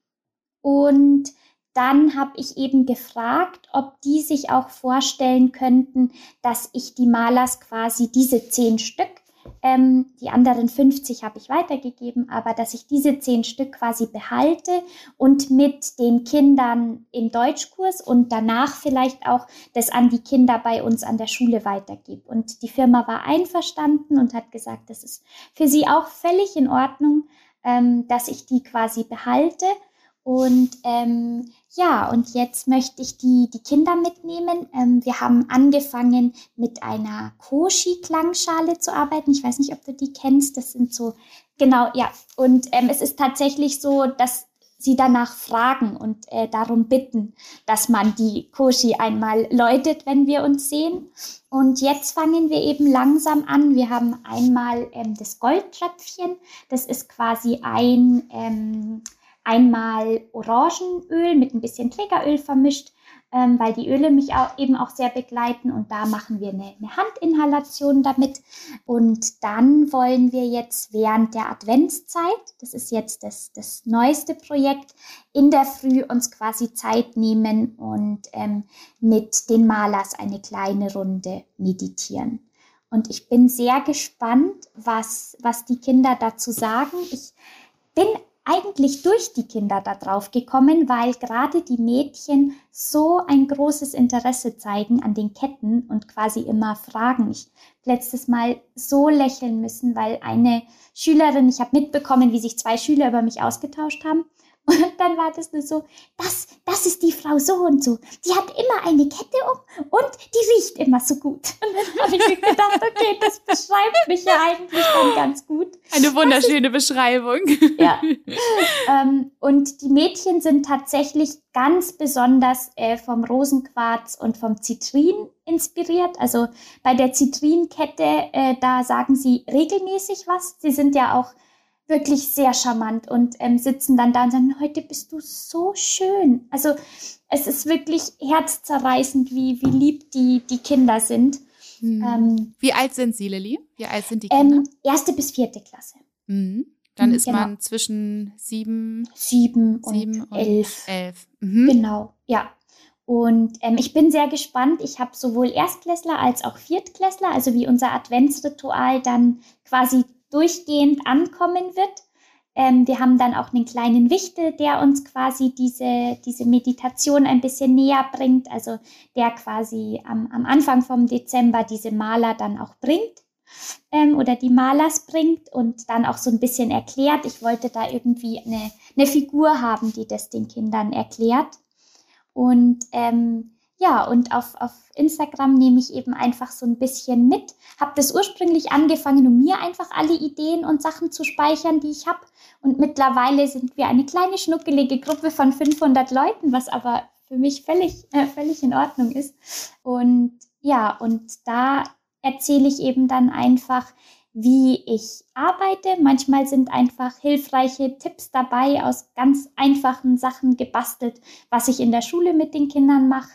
und dann habe ich eben gefragt, ob die sich auch vorstellen könnten, dass ich die Malers quasi diese zehn Stück Ähm, die anderen 50 habe ich weitergegeben, aber dass ich diese zehn Stück quasi behalte und mit den Kindern im Deutschkurs und danach vielleicht auch das an die Kinder bei uns an der Schule weitergebe. Und die Firma war einverstanden und hat gesagt, das ist für sie auch völlig in Ordnung, ähm, dass ich die quasi behalte. Und ähm, ja, und jetzt möchte ich die, die Kinder mitnehmen. Ähm, wir haben angefangen mit einer Koshi-Klangschale zu arbeiten. Ich weiß nicht, ob du die kennst. Das sind so, genau, ja. Und ähm, es ist tatsächlich so, dass sie danach fragen und äh, darum bitten, dass man die Koshi einmal läutet, wenn wir uns sehen. Und jetzt fangen wir eben langsam an. Wir haben einmal ähm, das Goldtröpfchen. Das ist quasi ein ähm, einmal Orangenöl mit ein bisschen Trägeröl vermischt, ähm, weil die Öle mich auch, eben auch sehr begleiten. Und da machen wir eine, eine Handinhalation damit. Und dann wollen wir jetzt während der Adventszeit, das ist jetzt das, das neueste Projekt, in der Früh uns quasi Zeit nehmen und ähm, mit den Malers eine kleine Runde meditieren. Und ich bin sehr gespannt, was, was die Kinder dazu sagen. Ich bin eigentlich durch die Kinder da drauf gekommen, weil gerade die Mädchen so ein großes Interesse zeigen an den Ketten und quasi immer fragen. Ich letztes Mal so lächeln müssen, weil eine Schülerin, ich habe mitbekommen, wie sich zwei Schüler über mich ausgetauscht haben und dann war das nur so, das, das ist die Frau so und so. Die hat immer eine Kette um und die riecht immer so gut. Und dann habe ich mir gedacht, okay, das beschreibt mich ja eigentlich dann ganz gut. Eine wunderschöne ist, Beschreibung. Ja. Ähm, und die Mädchen sind tatsächlich ganz besonders äh, vom Rosenquarz und vom Zitrin inspiriert. Also bei der Zitrinkette, äh, da sagen sie regelmäßig was. Sie sind ja auch wirklich sehr charmant und ähm, sitzen dann da und sagen, heute bist du so schön. Also es ist wirklich herzzerreißend, wie, wie lieb die, die Kinder sind. Hm. Ähm, wie alt sind sie, Lilly? Wie alt sind die Kinder? Ähm, erste bis vierte Klasse. Mhm. Dann mhm, ist genau. man zwischen sieben, sieben und, sieben und elf. elf. Mhm. Genau, ja. Und ähm, ich bin sehr gespannt. Ich habe sowohl Erstklässler als auch Viertklässler, also wie unser Adventsritual dann quasi durchgehend ankommen wird. Ähm, wir haben dann auch einen kleinen Wichtel, der uns quasi diese, diese Meditation ein bisschen näher bringt, also der quasi am, am Anfang vom Dezember diese Maler dann auch bringt ähm, oder die Malers bringt und dann auch so ein bisschen erklärt. Ich wollte da irgendwie eine, eine Figur haben, die das den Kindern erklärt. Und ähm, ja, und auf, auf Instagram nehme ich eben einfach so ein bisschen mit. Habe das ursprünglich angefangen, um mir einfach alle Ideen und Sachen zu speichern, die ich habe. Und mittlerweile sind wir eine kleine schnuckelige Gruppe von 500 Leuten, was aber für mich völlig, äh, völlig in Ordnung ist. Und ja, und da erzähle ich eben dann einfach, wie ich arbeite. Manchmal sind einfach hilfreiche Tipps dabei aus ganz einfachen Sachen gebastelt, was ich in der Schule mit den Kindern mache.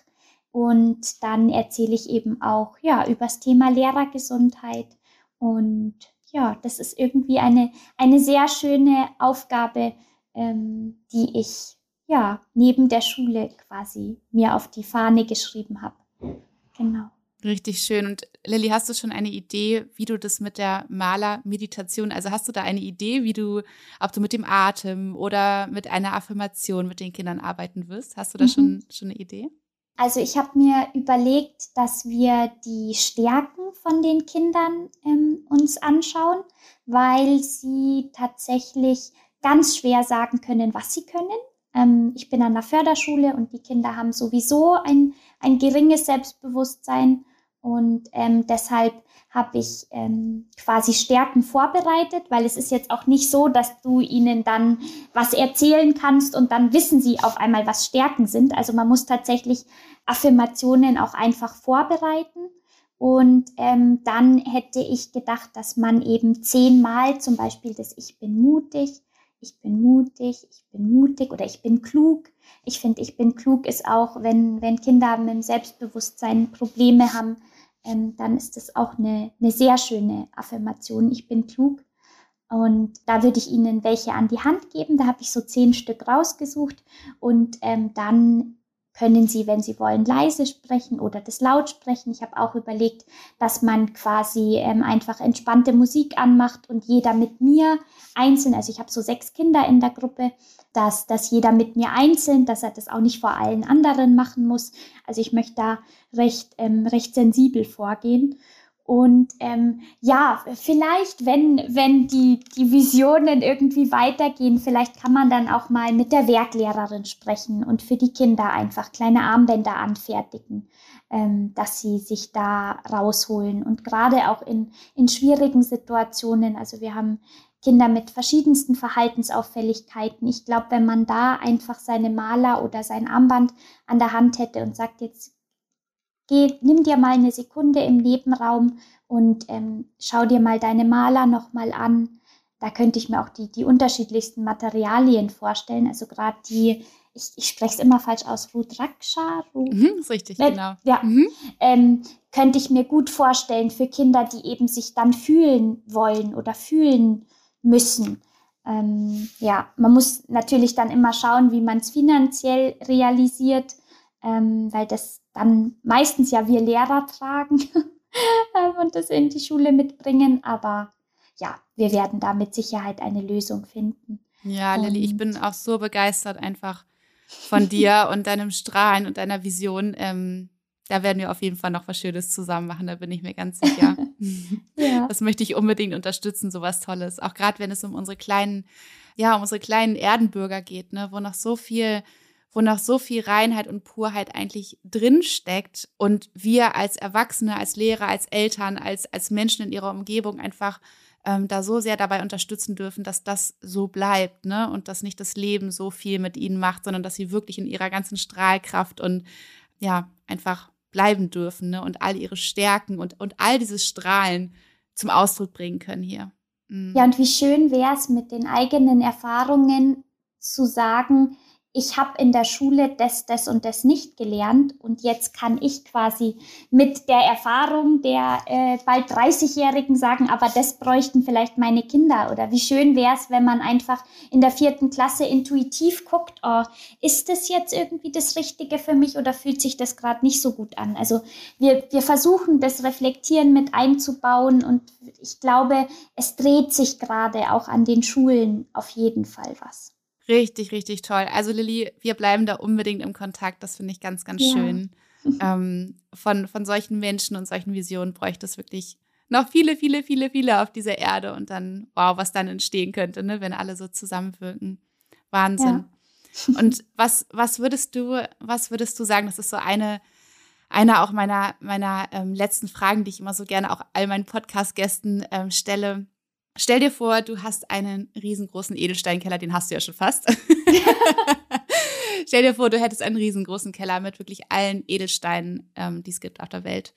Und dann erzähle ich eben auch ja über das Thema Lehrergesundheit. Und ja, das ist irgendwie eine, eine sehr schöne Aufgabe, ähm, die ich ja neben der Schule quasi mir auf die Fahne geschrieben habe. Genau. Richtig schön. Und Lilly, hast du schon eine Idee, wie du das mit der Malermeditation, also hast du da eine Idee, wie du, ob du mit dem Atem oder mit einer Affirmation mit den Kindern arbeiten wirst? Hast du da mhm. schon, schon eine Idee? Also ich habe mir überlegt, dass wir die Stärken von den Kindern ähm, uns anschauen, weil sie tatsächlich ganz schwer sagen können, was sie können. Ähm, ich bin an der Förderschule und die Kinder haben sowieso ein, ein geringes Selbstbewusstsein und ähm, deshalb habe ich ähm, quasi Stärken vorbereitet, weil es ist jetzt auch nicht so, dass du ihnen dann was erzählen kannst und dann wissen sie auf einmal, was Stärken sind. Also man muss tatsächlich Affirmationen auch einfach vorbereiten. Und ähm, dann hätte ich gedacht, dass man eben zehnmal zum Beispiel das Ich bin mutig, ich bin mutig, ich bin mutig oder ich bin klug. Ich finde, ich bin klug ist auch, wenn, wenn Kinder mit dem Selbstbewusstsein Probleme haben, ähm, dann ist das auch eine, eine sehr schöne Affirmation. Ich bin klug. Und da würde ich Ihnen welche an die Hand geben. Da habe ich so zehn Stück rausgesucht. Und ähm, dann können Sie, wenn Sie wollen, leise sprechen oder das laut sprechen. Ich habe auch überlegt, dass man quasi ähm, einfach entspannte Musik anmacht und jeder mit mir einzeln, also ich habe so sechs Kinder in der Gruppe, dass, dass jeder mit mir einzeln, dass er das auch nicht vor allen anderen machen muss. Also ich möchte da recht, ähm, recht sensibel vorgehen. Und ähm, ja, vielleicht, wenn, wenn die, die Visionen irgendwie weitergehen, vielleicht kann man dann auch mal mit der Werklehrerin sprechen und für die Kinder einfach kleine Armbänder anfertigen, ähm, dass sie sich da rausholen. Und gerade auch in, in schwierigen Situationen, also wir haben Kinder mit verschiedensten Verhaltensauffälligkeiten. Ich glaube, wenn man da einfach seine Maler oder sein Armband an der Hand hätte und sagt, jetzt geh, nimm dir mal eine Sekunde im Nebenraum und ähm, schau dir mal deine Maler nochmal an. Da könnte ich mir auch die, die unterschiedlichsten Materialien vorstellen. Also gerade die, ich, ich spreche es immer falsch aus, Rudraksha. Rud mhm, ist richtig, äh, genau. Ja, mhm. ähm, könnte ich mir gut vorstellen für Kinder, die eben sich dann fühlen wollen oder fühlen müssen. Ähm, ja, man muss natürlich dann immer schauen, wie man es finanziell realisiert, ähm, weil das dann meistens ja wir Lehrer tragen [LAUGHS] ähm, und das in die Schule mitbringen. Aber ja, wir werden da mit Sicherheit eine Lösung finden. Ja, Lilly, ich bin auch so begeistert einfach von [LAUGHS] dir und deinem Strahlen und deiner Vision. Ähm, da werden wir auf jeden Fall noch was Schönes zusammen machen, da bin ich mir ganz sicher. [LAUGHS] ja. Das möchte ich unbedingt unterstützen, sowas Tolles. Auch gerade wenn es um unsere kleinen, ja, um unsere kleinen Erdenbürger geht, ne, wo noch so viel wo noch so viel Reinheit und Purheit eigentlich drinsteckt und wir als Erwachsene, als Lehrer, als Eltern, als, als Menschen in ihrer Umgebung einfach ähm, da so sehr dabei unterstützen dürfen, dass das so bleibt, ne? Und dass nicht das Leben so viel mit ihnen macht, sondern dass sie wirklich in ihrer ganzen Strahlkraft und ja, einfach bleiben dürfen, ne? Und all ihre Stärken und, und all dieses Strahlen zum Ausdruck bringen können hier. Mhm. Ja, und wie schön wäre es mit den eigenen Erfahrungen zu sagen, ich habe in der Schule das, das und das nicht gelernt und jetzt kann ich quasi mit der Erfahrung der äh, bald 30-Jährigen sagen, aber das bräuchten vielleicht meine Kinder oder wie schön wäre es, wenn man einfach in der vierten Klasse intuitiv guckt, oh, ist das jetzt irgendwie das Richtige für mich oder fühlt sich das gerade nicht so gut an? Also wir, wir versuchen das Reflektieren mit einzubauen und ich glaube, es dreht sich gerade auch an den Schulen auf jeden Fall was. Richtig, richtig toll. Also Lilly, wir bleiben da unbedingt im Kontakt. Das finde ich ganz, ganz ja. schön. [LAUGHS] ähm, von, von solchen Menschen und solchen Visionen bräuchte es wirklich noch viele, viele, viele, viele auf dieser Erde. Und dann, wow, was dann entstehen könnte, ne, wenn alle so zusammenwirken. Wahnsinn. Ja. [LAUGHS] und was, was würdest du, was würdest du sagen? Das ist so eine, eine auch meiner, meiner ähm, letzten Fragen, die ich immer so gerne auch all meinen Podcast-Gästen ähm, stelle. Stell dir vor, du hast einen riesengroßen Edelsteinkeller, den hast du ja schon fast. [LAUGHS] Stell dir vor, du hättest einen riesengroßen Keller mit wirklich allen Edelsteinen, ähm, die es gibt auf der Welt.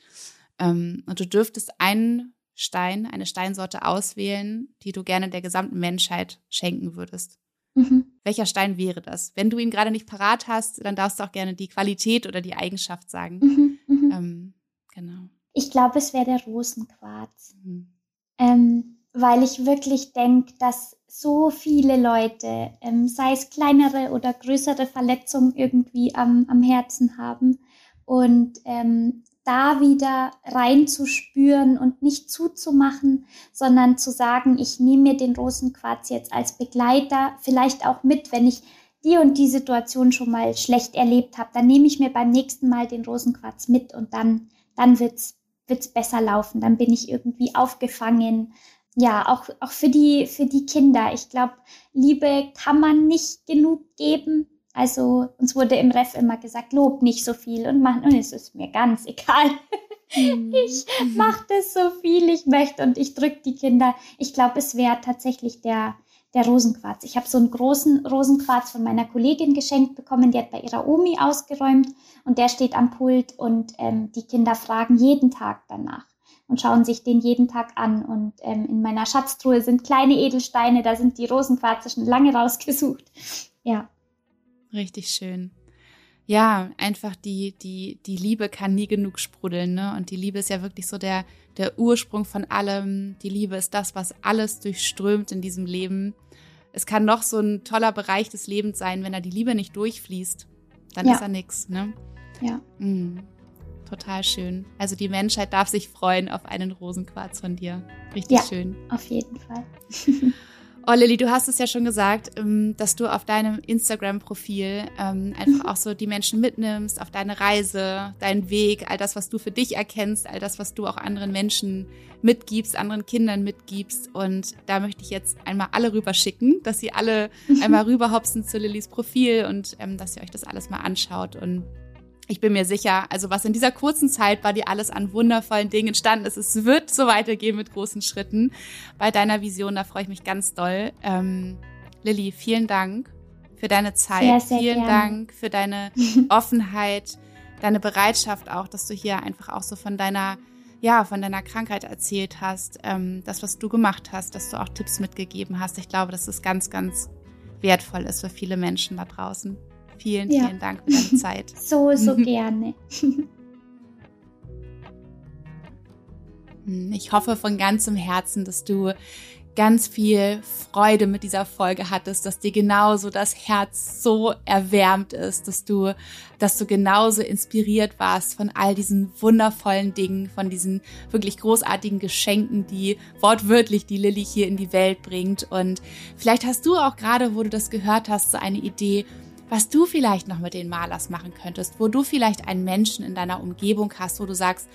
Ähm, und du dürftest einen Stein, eine Steinsorte auswählen, die du gerne der gesamten Menschheit schenken würdest. Mhm. Welcher Stein wäre das? Wenn du ihn gerade nicht parat hast, dann darfst du auch gerne die Qualität oder die Eigenschaft sagen. Mhm, mhm. ähm, genau. Ich glaube, es wäre der Rosenquarz. Mhm. Ähm, weil ich wirklich denke, dass so viele Leute, ähm, sei es kleinere oder größere Verletzungen, irgendwie am, am Herzen haben. Und ähm, da wieder reinzuspüren und nicht zuzumachen, sondern zu sagen, ich nehme mir den Rosenquarz jetzt als Begleiter, vielleicht auch mit, wenn ich die und die Situation schon mal schlecht erlebt habe, dann nehme ich mir beim nächsten Mal den Rosenquarz mit und dann, dann wird's wird's besser laufen. Dann bin ich irgendwie aufgefangen ja, auch, auch für die, für die Kinder. Ich glaube, Liebe kann man nicht genug geben. Also uns wurde im Ref immer gesagt, lob nicht so viel und man, und es ist mir ganz [LAUGHS] egal. Mhm. Ich mache das so viel ich möchte und ich drücke die Kinder. Ich glaube, es wäre tatsächlich der, der Rosenquarz. Ich habe so einen großen Rosenquarz von meiner Kollegin geschenkt bekommen, die hat bei ihrer Omi ausgeräumt und der steht am Pult und ähm, die Kinder fragen jeden Tag danach und schauen sich den jeden Tag an. Und ähm, in meiner Schatztruhe sind kleine Edelsteine, da sind die Rosenquarze schon lange rausgesucht. Ja. Richtig schön. Ja, einfach die, die, die Liebe kann nie genug sprudeln, ne? Und die Liebe ist ja wirklich so der, der Ursprung von allem. Die Liebe ist das, was alles durchströmt in diesem Leben. Es kann noch so ein toller Bereich des Lebens sein, wenn da die Liebe nicht durchfließt, dann ja. ist er nix, ne? Ja. Mhm. Total schön. Also die Menschheit darf sich freuen auf einen Rosenquarz von dir. Richtig ja, schön. Auf jeden Fall. [LAUGHS] [LAUGHS] Oh, Lilly, du hast es ja schon gesagt, ähm, dass du auf deinem Instagram-Profil ähm, einfach auch so die Menschen mitnimmst auf deine Reise, deinen Weg, all das, was du für dich erkennst, all das, was du auch anderen Menschen mitgibst, anderen Kindern mitgibst. Und da möchte ich jetzt einmal alle rüberschicken, dass sie alle [LAUGHS] einmal rüberhopsen zu Lillys Profil und ähm, dass ihr euch das alles mal anschaut und ich bin mir sicher, also was in dieser kurzen Zeit bei dir alles an wundervollen Dingen entstanden ist, es wird so weitergehen mit großen Schritten bei deiner Vision. Da freue ich mich ganz doll. Ähm, Lilly, vielen Dank für deine Zeit. Sehr, sehr vielen gern. Dank für deine [LAUGHS] Offenheit, deine Bereitschaft auch, dass du hier einfach auch so von deiner ja, von deiner Krankheit erzählt hast, ähm, das, was du gemacht hast, dass du auch Tipps mitgegeben hast. Ich glaube, dass es ganz, ganz wertvoll ist für viele Menschen da draußen. Vielen, ja. vielen Dank für deine Zeit. [LAUGHS] so, so [LAUGHS] gerne. Hm, ich hoffe von ganzem Herzen, dass du ganz viel Freude mit dieser Folge hattest, dass dir genauso das Herz so erwärmt ist, dass du, dass du genauso inspiriert warst von all diesen wundervollen Dingen, von diesen wirklich großartigen Geschenken, die wortwörtlich die Lilly hier in die Welt bringt. Und vielleicht hast du auch gerade, wo du das gehört hast, so eine Idee, was du vielleicht noch mit den Malers machen könntest, wo du vielleicht einen Menschen in deiner Umgebung hast, wo du sagst,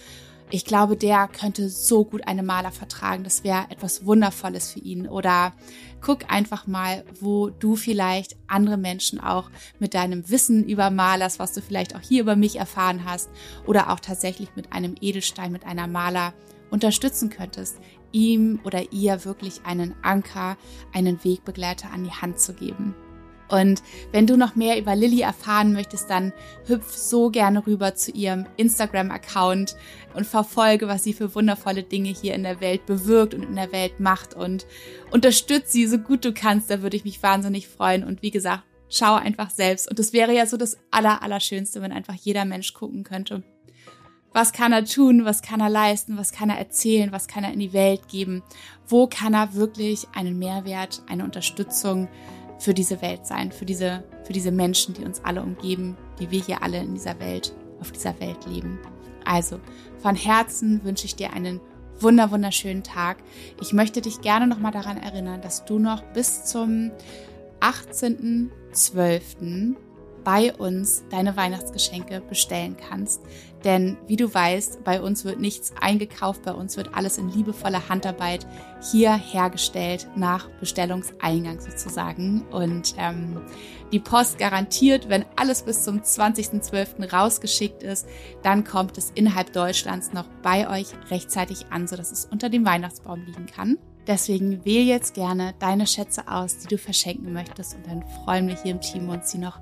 ich glaube, der könnte so gut eine Maler vertragen. Das wäre etwas Wundervolles für ihn. Oder guck einfach mal, wo du vielleicht andere Menschen auch mit deinem Wissen über Malers, was du vielleicht auch hier über mich erfahren hast, oder auch tatsächlich mit einem Edelstein, mit einer Maler unterstützen könntest, ihm oder ihr wirklich einen Anker, einen Wegbegleiter an die Hand zu geben. Und wenn du noch mehr über Lilly erfahren möchtest, dann hüpf so gerne rüber zu ihrem Instagram-Account und verfolge, was sie für wundervolle Dinge hier in der Welt bewirkt und in der Welt macht und unterstütze sie so gut du kannst. Da würde ich mich wahnsinnig freuen. Und wie gesagt, schau einfach selbst. Und es wäre ja so das Aller, Allerschönste, wenn einfach jeder Mensch gucken könnte. Was kann er tun? Was kann er leisten? Was kann er erzählen? Was kann er in die Welt geben? Wo kann er wirklich einen Mehrwert, eine Unterstützung für diese Welt sein, für diese, für diese Menschen, die uns alle umgeben, die wir hier alle in dieser Welt, auf dieser Welt leben. Also, von Herzen wünsche ich dir einen wunder, wunderschönen Tag. Ich möchte dich gerne nochmal daran erinnern, dass du noch bis zum 18.12 bei uns deine Weihnachtsgeschenke bestellen kannst. Denn wie du weißt, bei uns wird nichts eingekauft, bei uns wird alles in liebevoller Handarbeit hier hergestellt, nach Bestellungseingang sozusagen. Und ähm, die Post garantiert, wenn alles bis zum 20.12. rausgeschickt ist, dann kommt es innerhalb Deutschlands noch bei euch rechtzeitig an, sodass es unter dem Weihnachtsbaum liegen kann. Deswegen wähl jetzt gerne deine Schätze aus, die du verschenken möchtest und dann freuen wir hier im Team uns, sie noch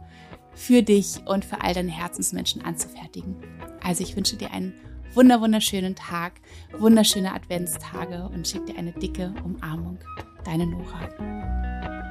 für dich und für all deine Herzensmenschen anzufertigen. Also ich wünsche dir einen wunder wunderschönen Tag, wunderschöne Adventstage und schicke dir eine dicke Umarmung. Deine Nora.